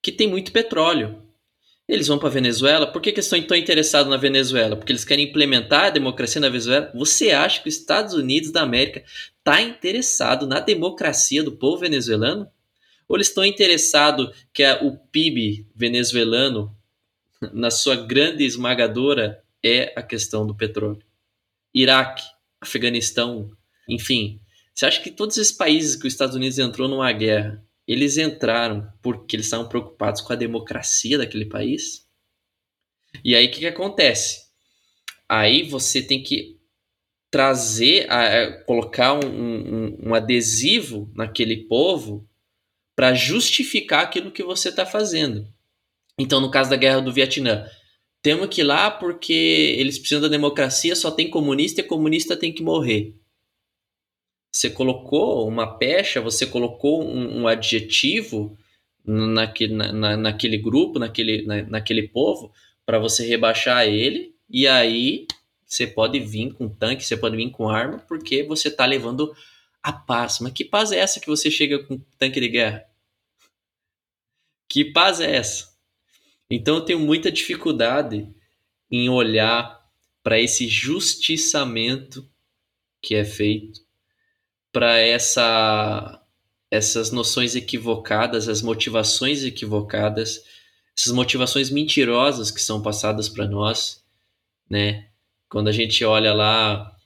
que tem muito petróleo. Eles vão para a Venezuela. Por que, que eles estão tão interessados na Venezuela? Porque eles querem implementar a democracia na Venezuela. Você acha que os Estados Unidos da América está interessado na democracia do povo venezuelano? Ou eles estão interessados que a, o PIB venezuelano, na sua grande esmagadora, é a questão do petróleo. Iraque, Afeganistão, enfim. Você acha que todos esses países que os Estados Unidos entrou numa guerra, eles entraram porque eles estavam preocupados com a democracia daquele país? E aí o que, que acontece? Aí você tem que trazer, a, colocar um, um, um adesivo naquele povo para justificar aquilo que você está fazendo. Então, no caso da guerra do Vietnã, temos que ir lá porque eles precisam da democracia, só tem comunista e comunista tem que morrer. Você colocou uma pecha, você colocou um, um adjetivo naquele, na, naquele grupo, naquele, na, naquele povo, para você rebaixar ele, e aí você pode vir com tanque, você pode vir com arma, porque você está levando a paz. Mas que paz é essa que você chega com tanque de guerra? Que paz é essa? Então eu tenho muita dificuldade em olhar para esse justiçamento que é feito, para essa essas noções equivocadas, as motivações equivocadas, essas motivações mentirosas que são passadas para nós, né? Quando a gente olha lá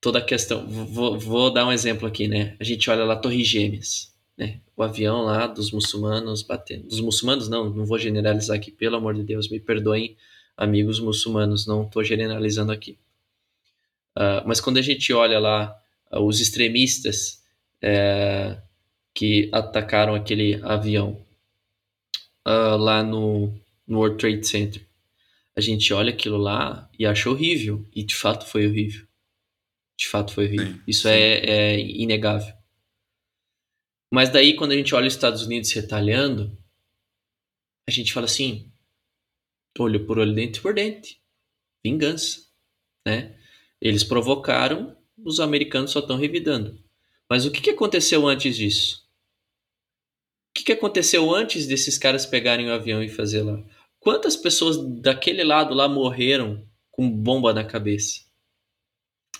toda a questão, vou, vou dar um exemplo aqui, né? A gente olha lá Torres Gêmeas, né? O avião lá dos muçulmanos batendo, dos muçulmanos não, não vou generalizar aqui, pelo amor de Deus, me perdoem, amigos muçulmanos, não estou generalizando aqui. Uh, mas quando a gente olha lá uh, os extremistas uh, que atacaram aquele avião uh, lá no, no World Trade Center. A gente olha aquilo lá e acha horrível. E de fato foi horrível. De fato foi horrível. Sim, Isso sim. É, é inegável. Mas daí, quando a gente olha os Estados Unidos retalhando, a gente fala assim: olho por olho, dente por dente. Vingança. Né? Eles provocaram, os americanos só estão revidando. Mas o que, que aconteceu antes disso? O que, que aconteceu antes desses caras pegarem o avião e fazer lá? Quantas pessoas daquele lado lá morreram com bomba na cabeça?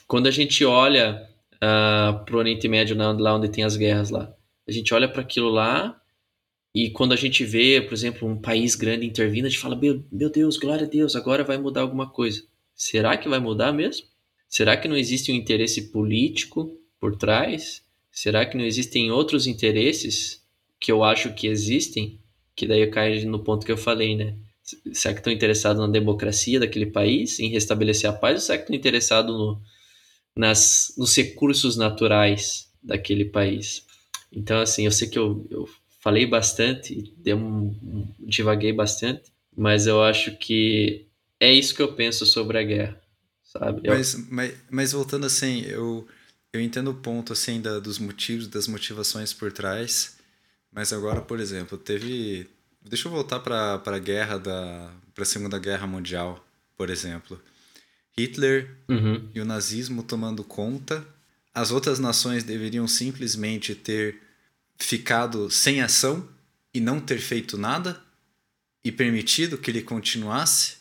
Quando a gente olha uh, ah, para o Oriente Médio, lá onde tem as guerras lá, a gente olha para aquilo lá e quando a gente vê, por exemplo, um país grande intervindo, a gente fala: meu, meu Deus, glória a Deus, agora vai mudar alguma coisa. Será que vai mudar mesmo? Será que não existe um interesse político por trás? Será que não existem outros interesses que eu acho que existem? Que daí eu caio no ponto que eu falei, né? Será que estão interessados na democracia daquele país, em restabelecer a paz, ou será que estão interessados no, nas, nos recursos naturais daquele país? Então, assim, eu sei que eu, eu falei bastante, um, divaguei bastante, mas eu acho que é isso que eu penso sobre a guerra, sabe? Eu... Mas, mas, mas voltando assim, eu eu entendo o ponto assim da, dos motivos, das motivações por trás, mas agora, por exemplo, teve. Deixa eu voltar para a guerra da. para a Segunda Guerra Mundial, por exemplo. Hitler uhum. e o nazismo tomando conta. As outras nações deveriam simplesmente ter ficado sem ação e não ter feito nada e permitido que ele continuasse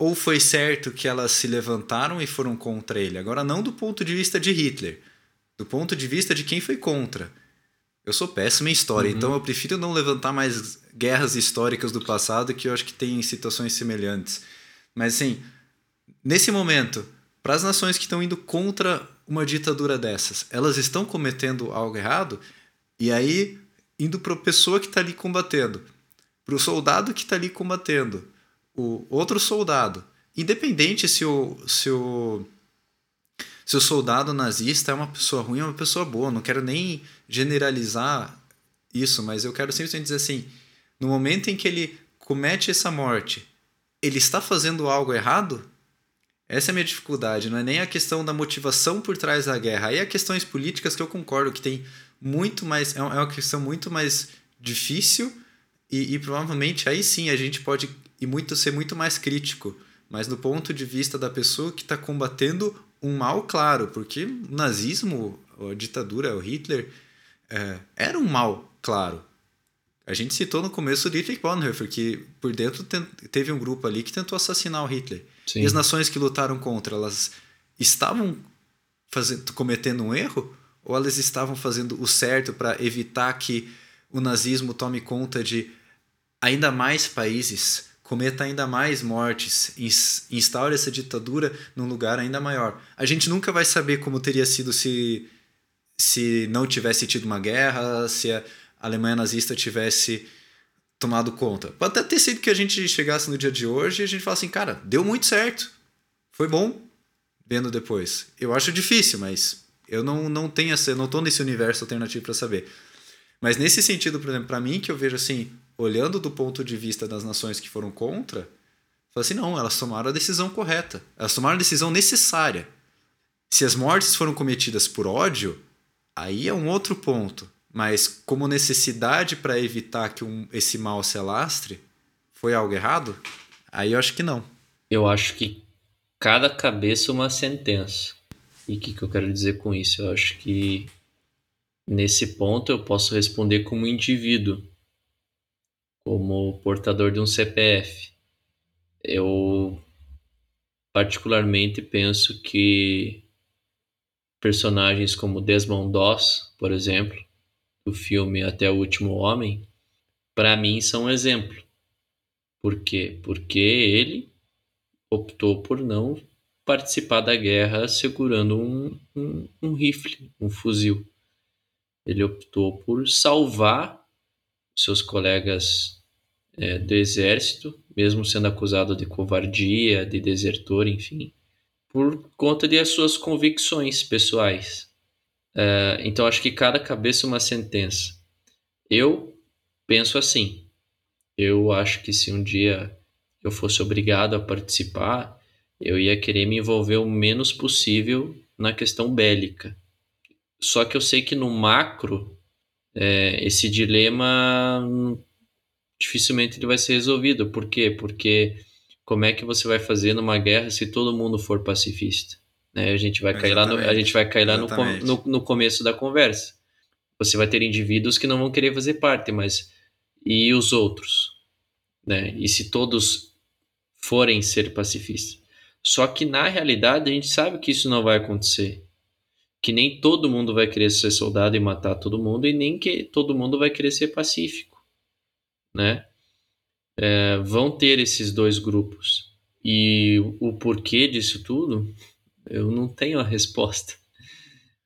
ou foi certo que elas se levantaram e foram contra ele? Agora, não do ponto de vista de Hitler, do ponto de vista de quem foi contra. Eu sou péssimo em história, uhum. então eu prefiro não levantar mais guerras históricas do passado que eu acho que tem situações semelhantes. Mas assim, nesse momento, para as nações que estão indo contra uma ditadura dessas, elas estão cometendo algo errado? E aí, indo para a pessoa que está ali combatendo, para o soldado que está ali combatendo, o outro soldado, independente se o, se o, se o soldado nazista é uma pessoa ruim ou uma pessoa boa, não quero nem generalizar isso, mas eu quero simplesmente dizer assim: no momento em que ele comete essa morte, ele está fazendo algo errado? Essa é a minha dificuldade, não é nem a questão da motivação por trás da guerra, aí é questões políticas que eu concordo que tem muito mais. É uma questão muito mais difícil e, e provavelmente aí sim a gente pode e muito ser muito mais crítico, mas do ponto de vista da pessoa que está combatendo um mal claro, porque o nazismo, a ditadura, o Hitler, é, era um mal claro. A gente citou no começo o Dietrich Bonhoeffer, que por dentro teve um grupo ali que tentou assassinar o Hitler. Sim. E as nações que lutaram contra, elas estavam fazendo, cometendo um erro? Ou elas estavam fazendo o certo para evitar que o nazismo tome conta de ainda mais países? cometa ainda mais mortes, instaure essa ditadura num lugar ainda maior. A gente nunca vai saber como teria sido se, se não tivesse tido uma guerra, se a Alemanha nazista tivesse tomado conta. Pode até ter sido que a gente chegasse no dia de hoje e a gente falasse assim, cara, deu muito certo, foi bom, vendo depois. Eu acho difícil, mas eu não, não tenho essa, não tô nesse universo alternativo para saber. Mas nesse sentido, por exemplo, para mim que eu vejo assim, olhando do ponto de vista das nações que foram contra, fala assim: não, elas tomaram a decisão correta, elas tomaram a decisão necessária. Se as mortes foram cometidas por ódio, aí é um outro ponto. Mas como necessidade para evitar que um, esse mal se alastre, foi algo errado? Aí eu acho que não. Eu acho que cada cabeça uma sentença. E o que, que eu quero dizer com isso? Eu acho que nesse ponto eu posso responder como indivíduo, como portador de um CPF. Eu particularmente penso que personagens como Desmond Doss, por exemplo, do filme Até o Último Homem, para mim são um exemplo. Por quê? Porque ele optou por não participar da guerra segurando um, um, um rifle, um fuzil. Ele optou por salvar seus colegas é, do exército, mesmo sendo acusado de covardia, de desertor, enfim, por conta de as suas convicções pessoais. É, então acho que cada cabeça é uma sentença. Eu penso assim. Eu acho que se um dia eu fosse obrigado a participar, eu ia querer me envolver o menos possível na questão bélica. Só que eu sei que no macro, é, esse dilema dificilmente ele vai ser resolvido. Por quê? Porque como é que você vai fazer numa guerra se todo mundo for pacifista? Né? A gente vai cair lá no, a gente vai cair lá no, no, no começo da conversa. Você vai ter indivíduos que não vão querer fazer parte, mas e os outros? Né? E se todos forem ser pacifistas? Só que na realidade a gente sabe que isso não vai acontecer. Que nem todo mundo vai querer ser soldado e matar todo mundo, e nem que todo mundo vai querer ser pacífico. Né? É, vão ter esses dois grupos. E o porquê disso tudo, eu não tenho a resposta.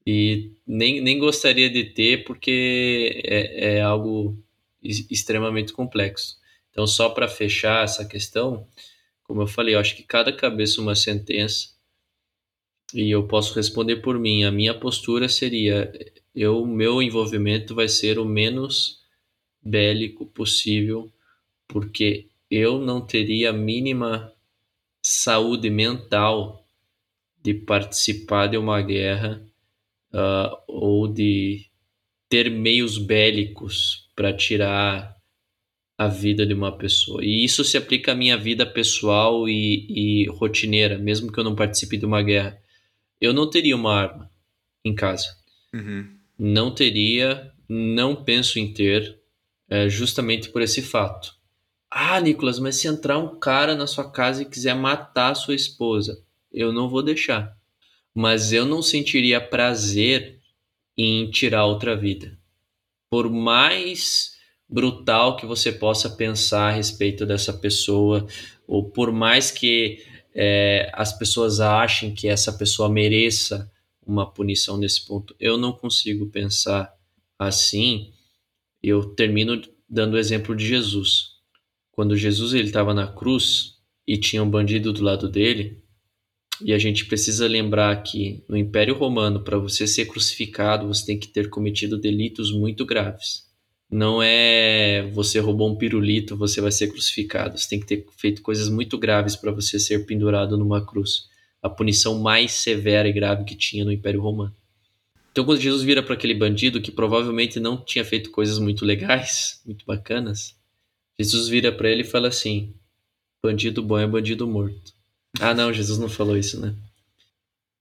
E nem, nem gostaria de ter, porque é, é algo extremamente complexo. Então, só para fechar essa questão, como eu falei, eu acho que cada cabeça uma sentença e eu posso responder por mim. A minha postura seria: eu, meu envolvimento vai ser o menos bélico possível, porque eu não teria a mínima saúde mental de participar de uma guerra uh, ou de ter meios bélicos para tirar a vida de uma pessoa. E isso se aplica à minha vida pessoal e, e rotineira, mesmo que eu não participe de uma guerra. Eu não teria uma arma em casa. Uhum. Não teria, não penso em ter, é, justamente por esse fato. Ah, Nicolas, mas se entrar um cara na sua casa e quiser matar a sua esposa, eu não vou deixar. Mas eu não sentiria prazer em tirar outra vida. Por mais brutal que você possa pensar a respeito dessa pessoa, ou por mais que é, as pessoas achem que essa pessoa mereça uma punição nesse ponto, eu não consigo pensar assim. Eu termino dando o exemplo de Jesus. Quando Jesus ele estava na cruz e tinha um bandido do lado dele, e a gente precisa lembrar que no Império Romano, para você ser crucificado, você tem que ter cometido delitos muito graves. Não é você roubou um pirulito, você vai ser crucificado. Você tem que ter feito coisas muito graves para você ser pendurado numa cruz. A punição mais severa e grave que tinha no Império Romano. Então, quando Jesus vira para aquele bandido que provavelmente não tinha feito coisas muito legais, muito bacanas, Jesus vira para ele e fala assim: bandido bom é bandido morto. Ah, não, Jesus não falou isso, né?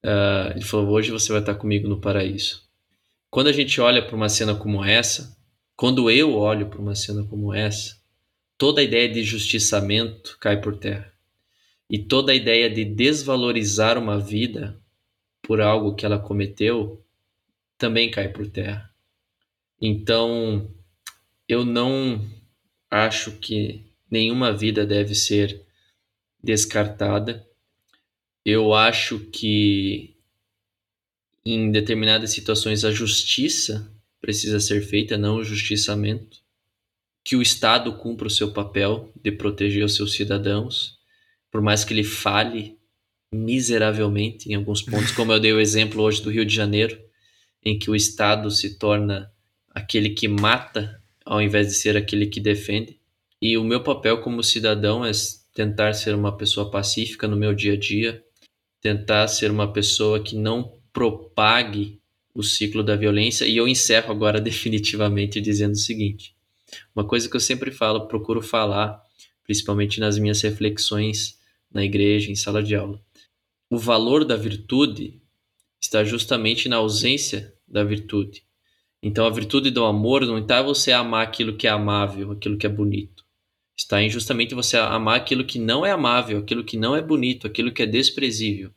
Uh, ele falou: hoje você vai estar comigo no paraíso. Quando a gente olha para uma cena como essa, quando eu olho para uma cena como essa, toda a ideia de justiçamento cai por terra. E toda a ideia de desvalorizar uma vida por algo que ela cometeu também cai por terra. Então, eu não acho que nenhuma vida deve ser descartada. Eu acho que em determinadas situações a justiça precisa ser feita, não o justiçamento. Que o Estado cumpra o seu papel de proteger os seus cidadãos, por mais que ele fale miseravelmente em alguns pontos, como eu dei o exemplo hoje do Rio de Janeiro, em que o Estado se torna aquele que mata ao invés de ser aquele que defende. E o meu papel como cidadão é tentar ser uma pessoa pacífica no meu dia a dia, tentar ser uma pessoa que não propague o ciclo da violência. E eu encerro agora [laughs] definitivamente dizendo o seguinte: uma coisa que eu sempre falo, procuro falar, principalmente nas minhas reflexões na igreja, em sala de aula. o valor da virtude está justamente na ausência da virtude. Então, a virtude do amor não está você amar aquilo que é amável, aquilo que é bonito. Está em justamente você amar aquilo que não é amável, aquilo que não é bonito, aquilo que é desprezível.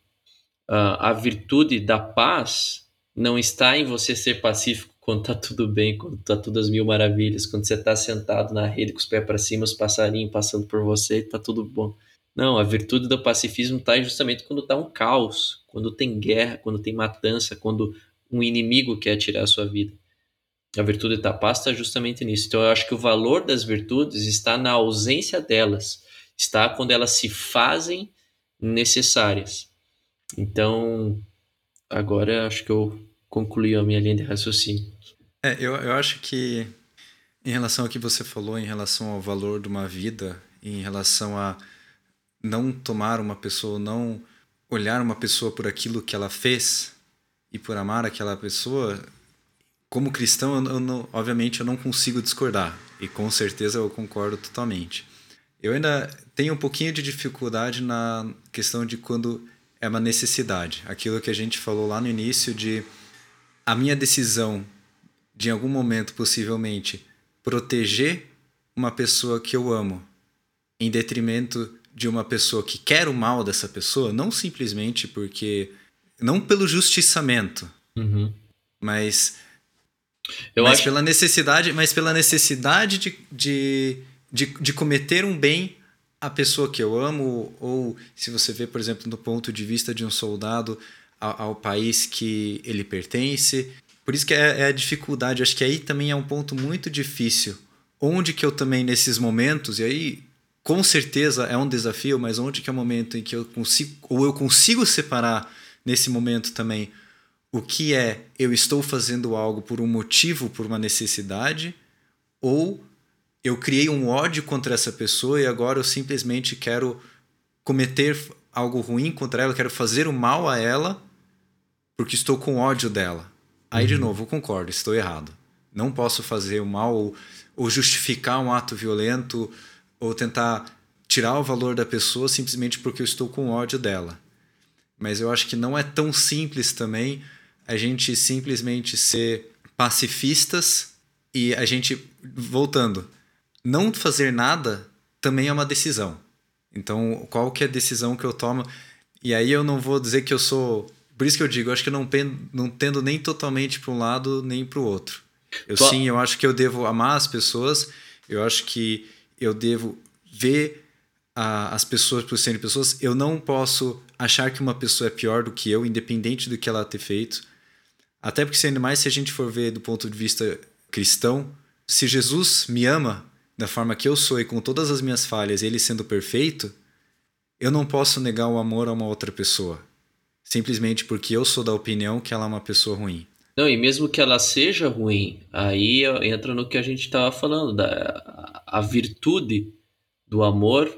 Uh, a virtude da paz não está em você ser pacífico [laughs] quando está tudo bem, quando está tudo às mil maravilhas, quando você está sentado na rede com os pés para cima, os passarinhos passando por você, está tudo bom. Não, a virtude do pacifismo está justamente quando está um caos, quando tem guerra, quando tem matança, quando um inimigo quer tirar a sua vida. A virtude da paz está justamente nisso. Então eu acho que o valor das virtudes está na ausência delas, está quando elas se fazem necessárias. Então, agora acho que eu concluí a minha linha de raciocínio. É, eu, eu acho que em relação ao que você falou, em relação ao valor de uma vida, em relação a não tomar uma pessoa, não olhar uma pessoa por aquilo que ela fez e por amar aquela pessoa, como cristão, eu não, obviamente eu não consigo discordar e com certeza eu concordo totalmente. Eu ainda tenho um pouquinho de dificuldade na questão de quando é uma necessidade, aquilo que a gente falou lá no início de a minha decisão de em algum momento possivelmente proteger uma pessoa que eu amo em detrimento de uma pessoa que quer o mal dessa pessoa, não simplesmente porque. Não pelo justiçamento, uhum. mas. Eu mas acho... pela necessidade, mas pela necessidade de, de, de, de cometer um bem à pessoa que eu amo, ou se você vê, por exemplo, do ponto de vista de um soldado ao, ao país que ele pertence. Por isso que é, é a dificuldade, acho que aí também é um ponto muito difícil. Onde que eu também, nesses momentos, e aí com certeza é um desafio, mas onde que é o momento em que eu consigo, ou eu consigo separar nesse momento também o que é eu estou fazendo algo por um motivo, por uma necessidade, ou eu criei um ódio contra essa pessoa e agora eu simplesmente quero cometer algo ruim contra ela, quero fazer o mal a ela porque estou com ódio dela. Aí, uhum. de novo, eu concordo, estou errado. Não posso fazer o mal ou, ou justificar um ato violento ou tentar tirar o valor da pessoa simplesmente porque eu estou com ódio dela. Mas eu acho que não é tão simples também a gente simplesmente ser pacifistas e a gente, voltando, não fazer nada também é uma decisão. Então, qual que é a decisão que eu tomo? E aí eu não vou dizer que eu sou. Por isso que eu digo, eu acho que eu não, pendo, não tendo nem totalmente para um lado nem para o outro. Eu sim, eu acho que eu devo amar as pessoas, eu acho que eu devo ver a, as pessoas por serem pessoas. Eu não posso achar que uma pessoa é pior do que eu, independente do que ela ter feito. Até porque, sendo mais, se a gente for ver do ponto de vista cristão, se Jesus me ama da forma que eu sou e com todas as minhas falhas, ele sendo perfeito, eu não posso negar o amor a uma outra pessoa, simplesmente porque eu sou da opinião que ela é uma pessoa ruim. Não, e mesmo que ela seja ruim, aí entra no que a gente estava falando, da a virtude do amor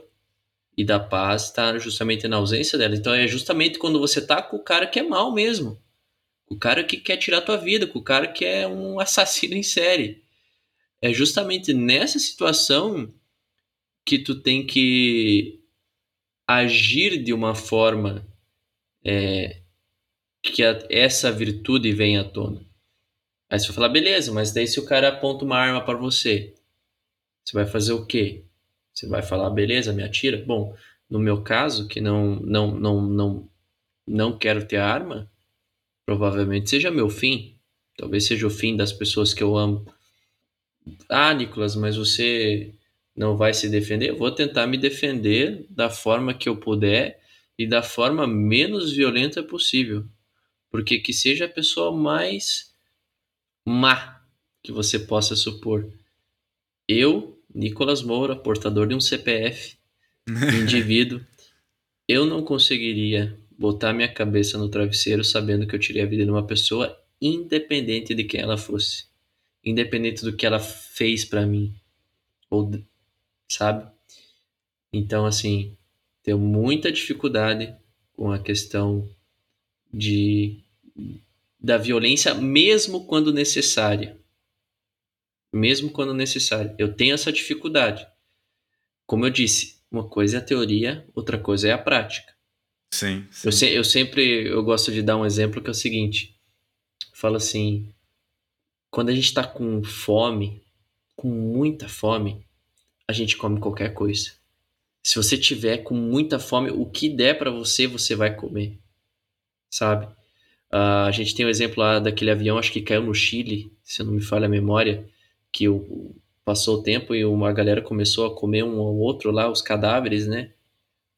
e da paz está justamente na ausência dela. Então é justamente quando você tá com o cara que é mal mesmo, com o cara que quer tirar tua vida, com o cara que é um [laughs] assassino em série. É justamente nessa situação que tu tem que agir de uma forma é, que a, essa virtude venha à tona. Aí você vai falar, beleza, mas daí se o cara aponta uma arma para você, você vai fazer o quê? Você vai falar, beleza, me atira? Bom, no meu caso, que não, não, não, não, não quero ter arma, provavelmente seja meu fim. Talvez seja o fim das pessoas que eu amo. Ah, Nicolas, mas você não vai se defender? Eu vou tentar me defender da forma que eu puder e da forma menos violenta possível porque que seja a pessoa mais má que você possa supor. Eu, Nicolas Moura, portador de um CPF, [laughs] indivíduo, eu não conseguiria botar minha cabeça no travesseiro sabendo que eu tirei a vida de uma pessoa, independente de quem ela fosse, independente do que ela fez para mim, ou sabe? Então, assim, tenho muita dificuldade com a questão de da violência mesmo quando necessária. Mesmo quando necessária. Eu tenho essa dificuldade. Como eu disse, uma coisa é a teoria, outra coisa é a prática. Sim. sim. Eu, se, eu sempre eu gosto de dar um exemplo que é o seguinte: fala assim, quando a gente está com fome, com muita fome, a gente come qualquer coisa. Se você tiver com muita fome, o que der para você, você vai comer, sabe? Uh, a gente tem o um exemplo lá daquele avião, acho que caiu no Chile, se eu não me falha a memória, que o, passou o tempo e uma galera começou a comer um ao outro lá, os cadáveres, né?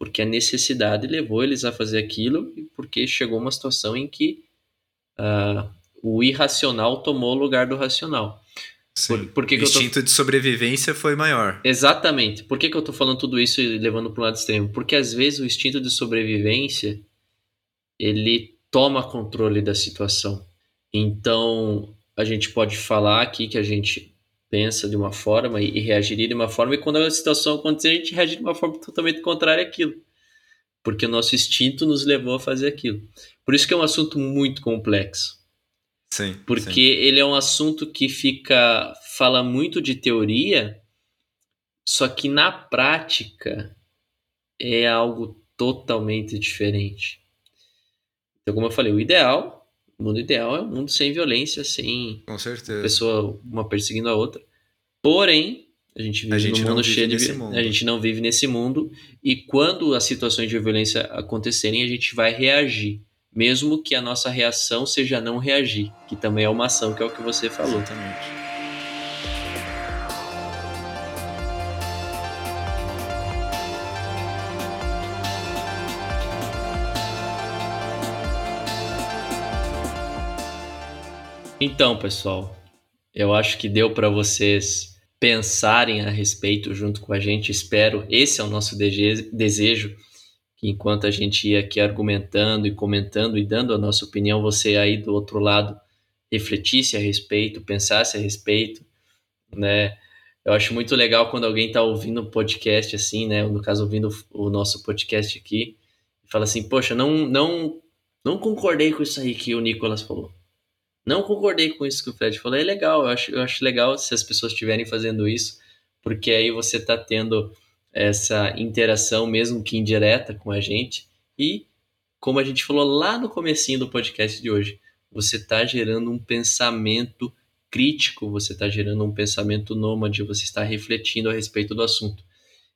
Porque a necessidade levou eles a fazer aquilo e porque chegou uma situação em que uh, o irracional tomou o lugar do racional. Por, por que o instinto tô... de sobrevivência foi maior. Exatamente. Por que, que eu tô falando tudo isso e levando para um lado extremo? Porque às vezes o instinto de sobrevivência ele toma controle da situação. Então, a gente pode falar aqui que a gente pensa de uma forma e, reagiria de uma forma, e quando a situação acontecer, a gente reage de uma forma totalmente contrária àquilo. Porque o nosso instinto nos levou a fazer aquilo. Por isso que é um assunto muito complexo. Sim. Porque sim. ele é um assunto que fica. fala muito de teoria, só que na prática é algo totalmente diferente. Então, como eu falei, o ideal o mundo ideal é um mundo sem violência, sem Com certeza. pessoa uma perseguindo a outra. Porém, a gente vive a gente num mundo cheio de mundo. a gente não vive nesse mundo e quando as situações de violência acontecerem, a gente vai reagir, mesmo que a nossa reação seja não reagir, que também é uma ação, que é o que você falou. Exatamente. Então, pessoal, eu acho que deu para vocês pensarem a respeito junto com a gente. Espero, esse é o nosso desejo, que enquanto a gente ia aqui argumentando e comentando e dando a nossa opinião, você aí do outro lado refletisse a respeito, pensasse a respeito, né? Eu acho muito legal quando alguém está ouvindo um podcast assim, né? No caso, ouvindo o nosso podcast aqui, fala assim, poxa, não, não, não concordei com isso aí que o Nicolas falou. Não concordei com isso que o Fred falou. É legal, eu acho, eu acho legal se as pessoas estiverem fazendo isso, porque aí você está tendo essa interação, mesmo que indireta, com a gente. E, como a gente falou lá no comecinho do podcast de hoje, você está gerando um pensamento crítico, você está gerando um pensamento nômade, você está refletindo a respeito do assunto.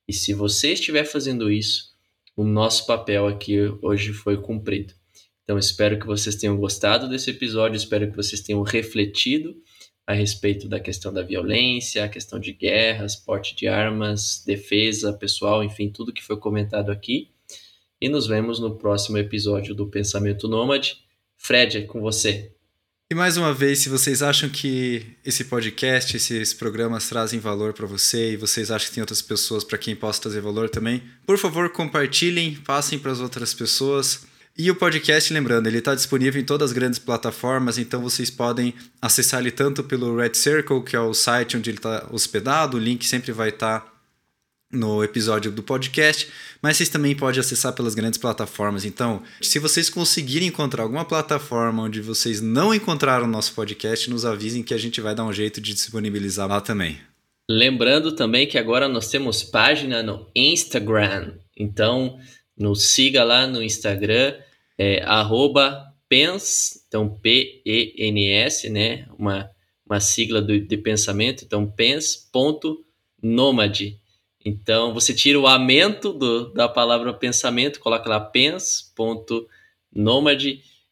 E se você estiver fazendo isso, o nosso papel aqui hoje foi cumprido. Então, espero que vocês tenham gostado desse episódio, espero que vocês tenham refletido a respeito da questão da violência, a questão de guerras, porte de armas, defesa pessoal, enfim, tudo que foi comentado aqui. E nos vemos no próximo episódio do Pensamento Nômade. Fred, é com você. E mais uma vez, se vocês acham que esse podcast, esses programas trazem valor para você e vocês acham que tem outras pessoas para quem possa trazer valor também, por favor, compartilhem, passem para as outras pessoas. E o podcast, lembrando, ele está disponível em todas as grandes plataformas, então vocês podem acessar ele tanto pelo Red Circle, que é o site onde ele está hospedado, o link sempre vai estar tá no episódio do podcast, mas vocês também podem acessar pelas grandes plataformas. Então, se vocês conseguirem encontrar alguma plataforma onde vocês não encontraram o nosso podcast, nos avisem que a gente vai dar um jeito de disponibilizar lá também. Lembrando também que agora nós temos página no Instagram. Então, nos siga lá no Instagram, é, arroba pens, então P-E-N-S, né? Uma, uma sigla do, de pensamento, então pens.nomade. Então você tira o amento do, da palavra pensamento, coloca lá pens.nomade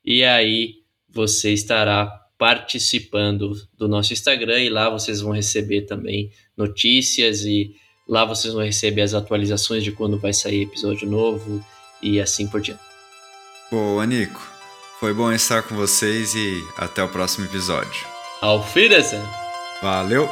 e aí você estará participando do nosso Instagram e lá vocês vão receber também notícias e Lá vocês vão receber as atualizações de quando vai sair episódio novo e assim por diante. Boa, Nico. Foi bom estar com vocês e até o próximo episódio. Auf Wiedersehen! Valeu!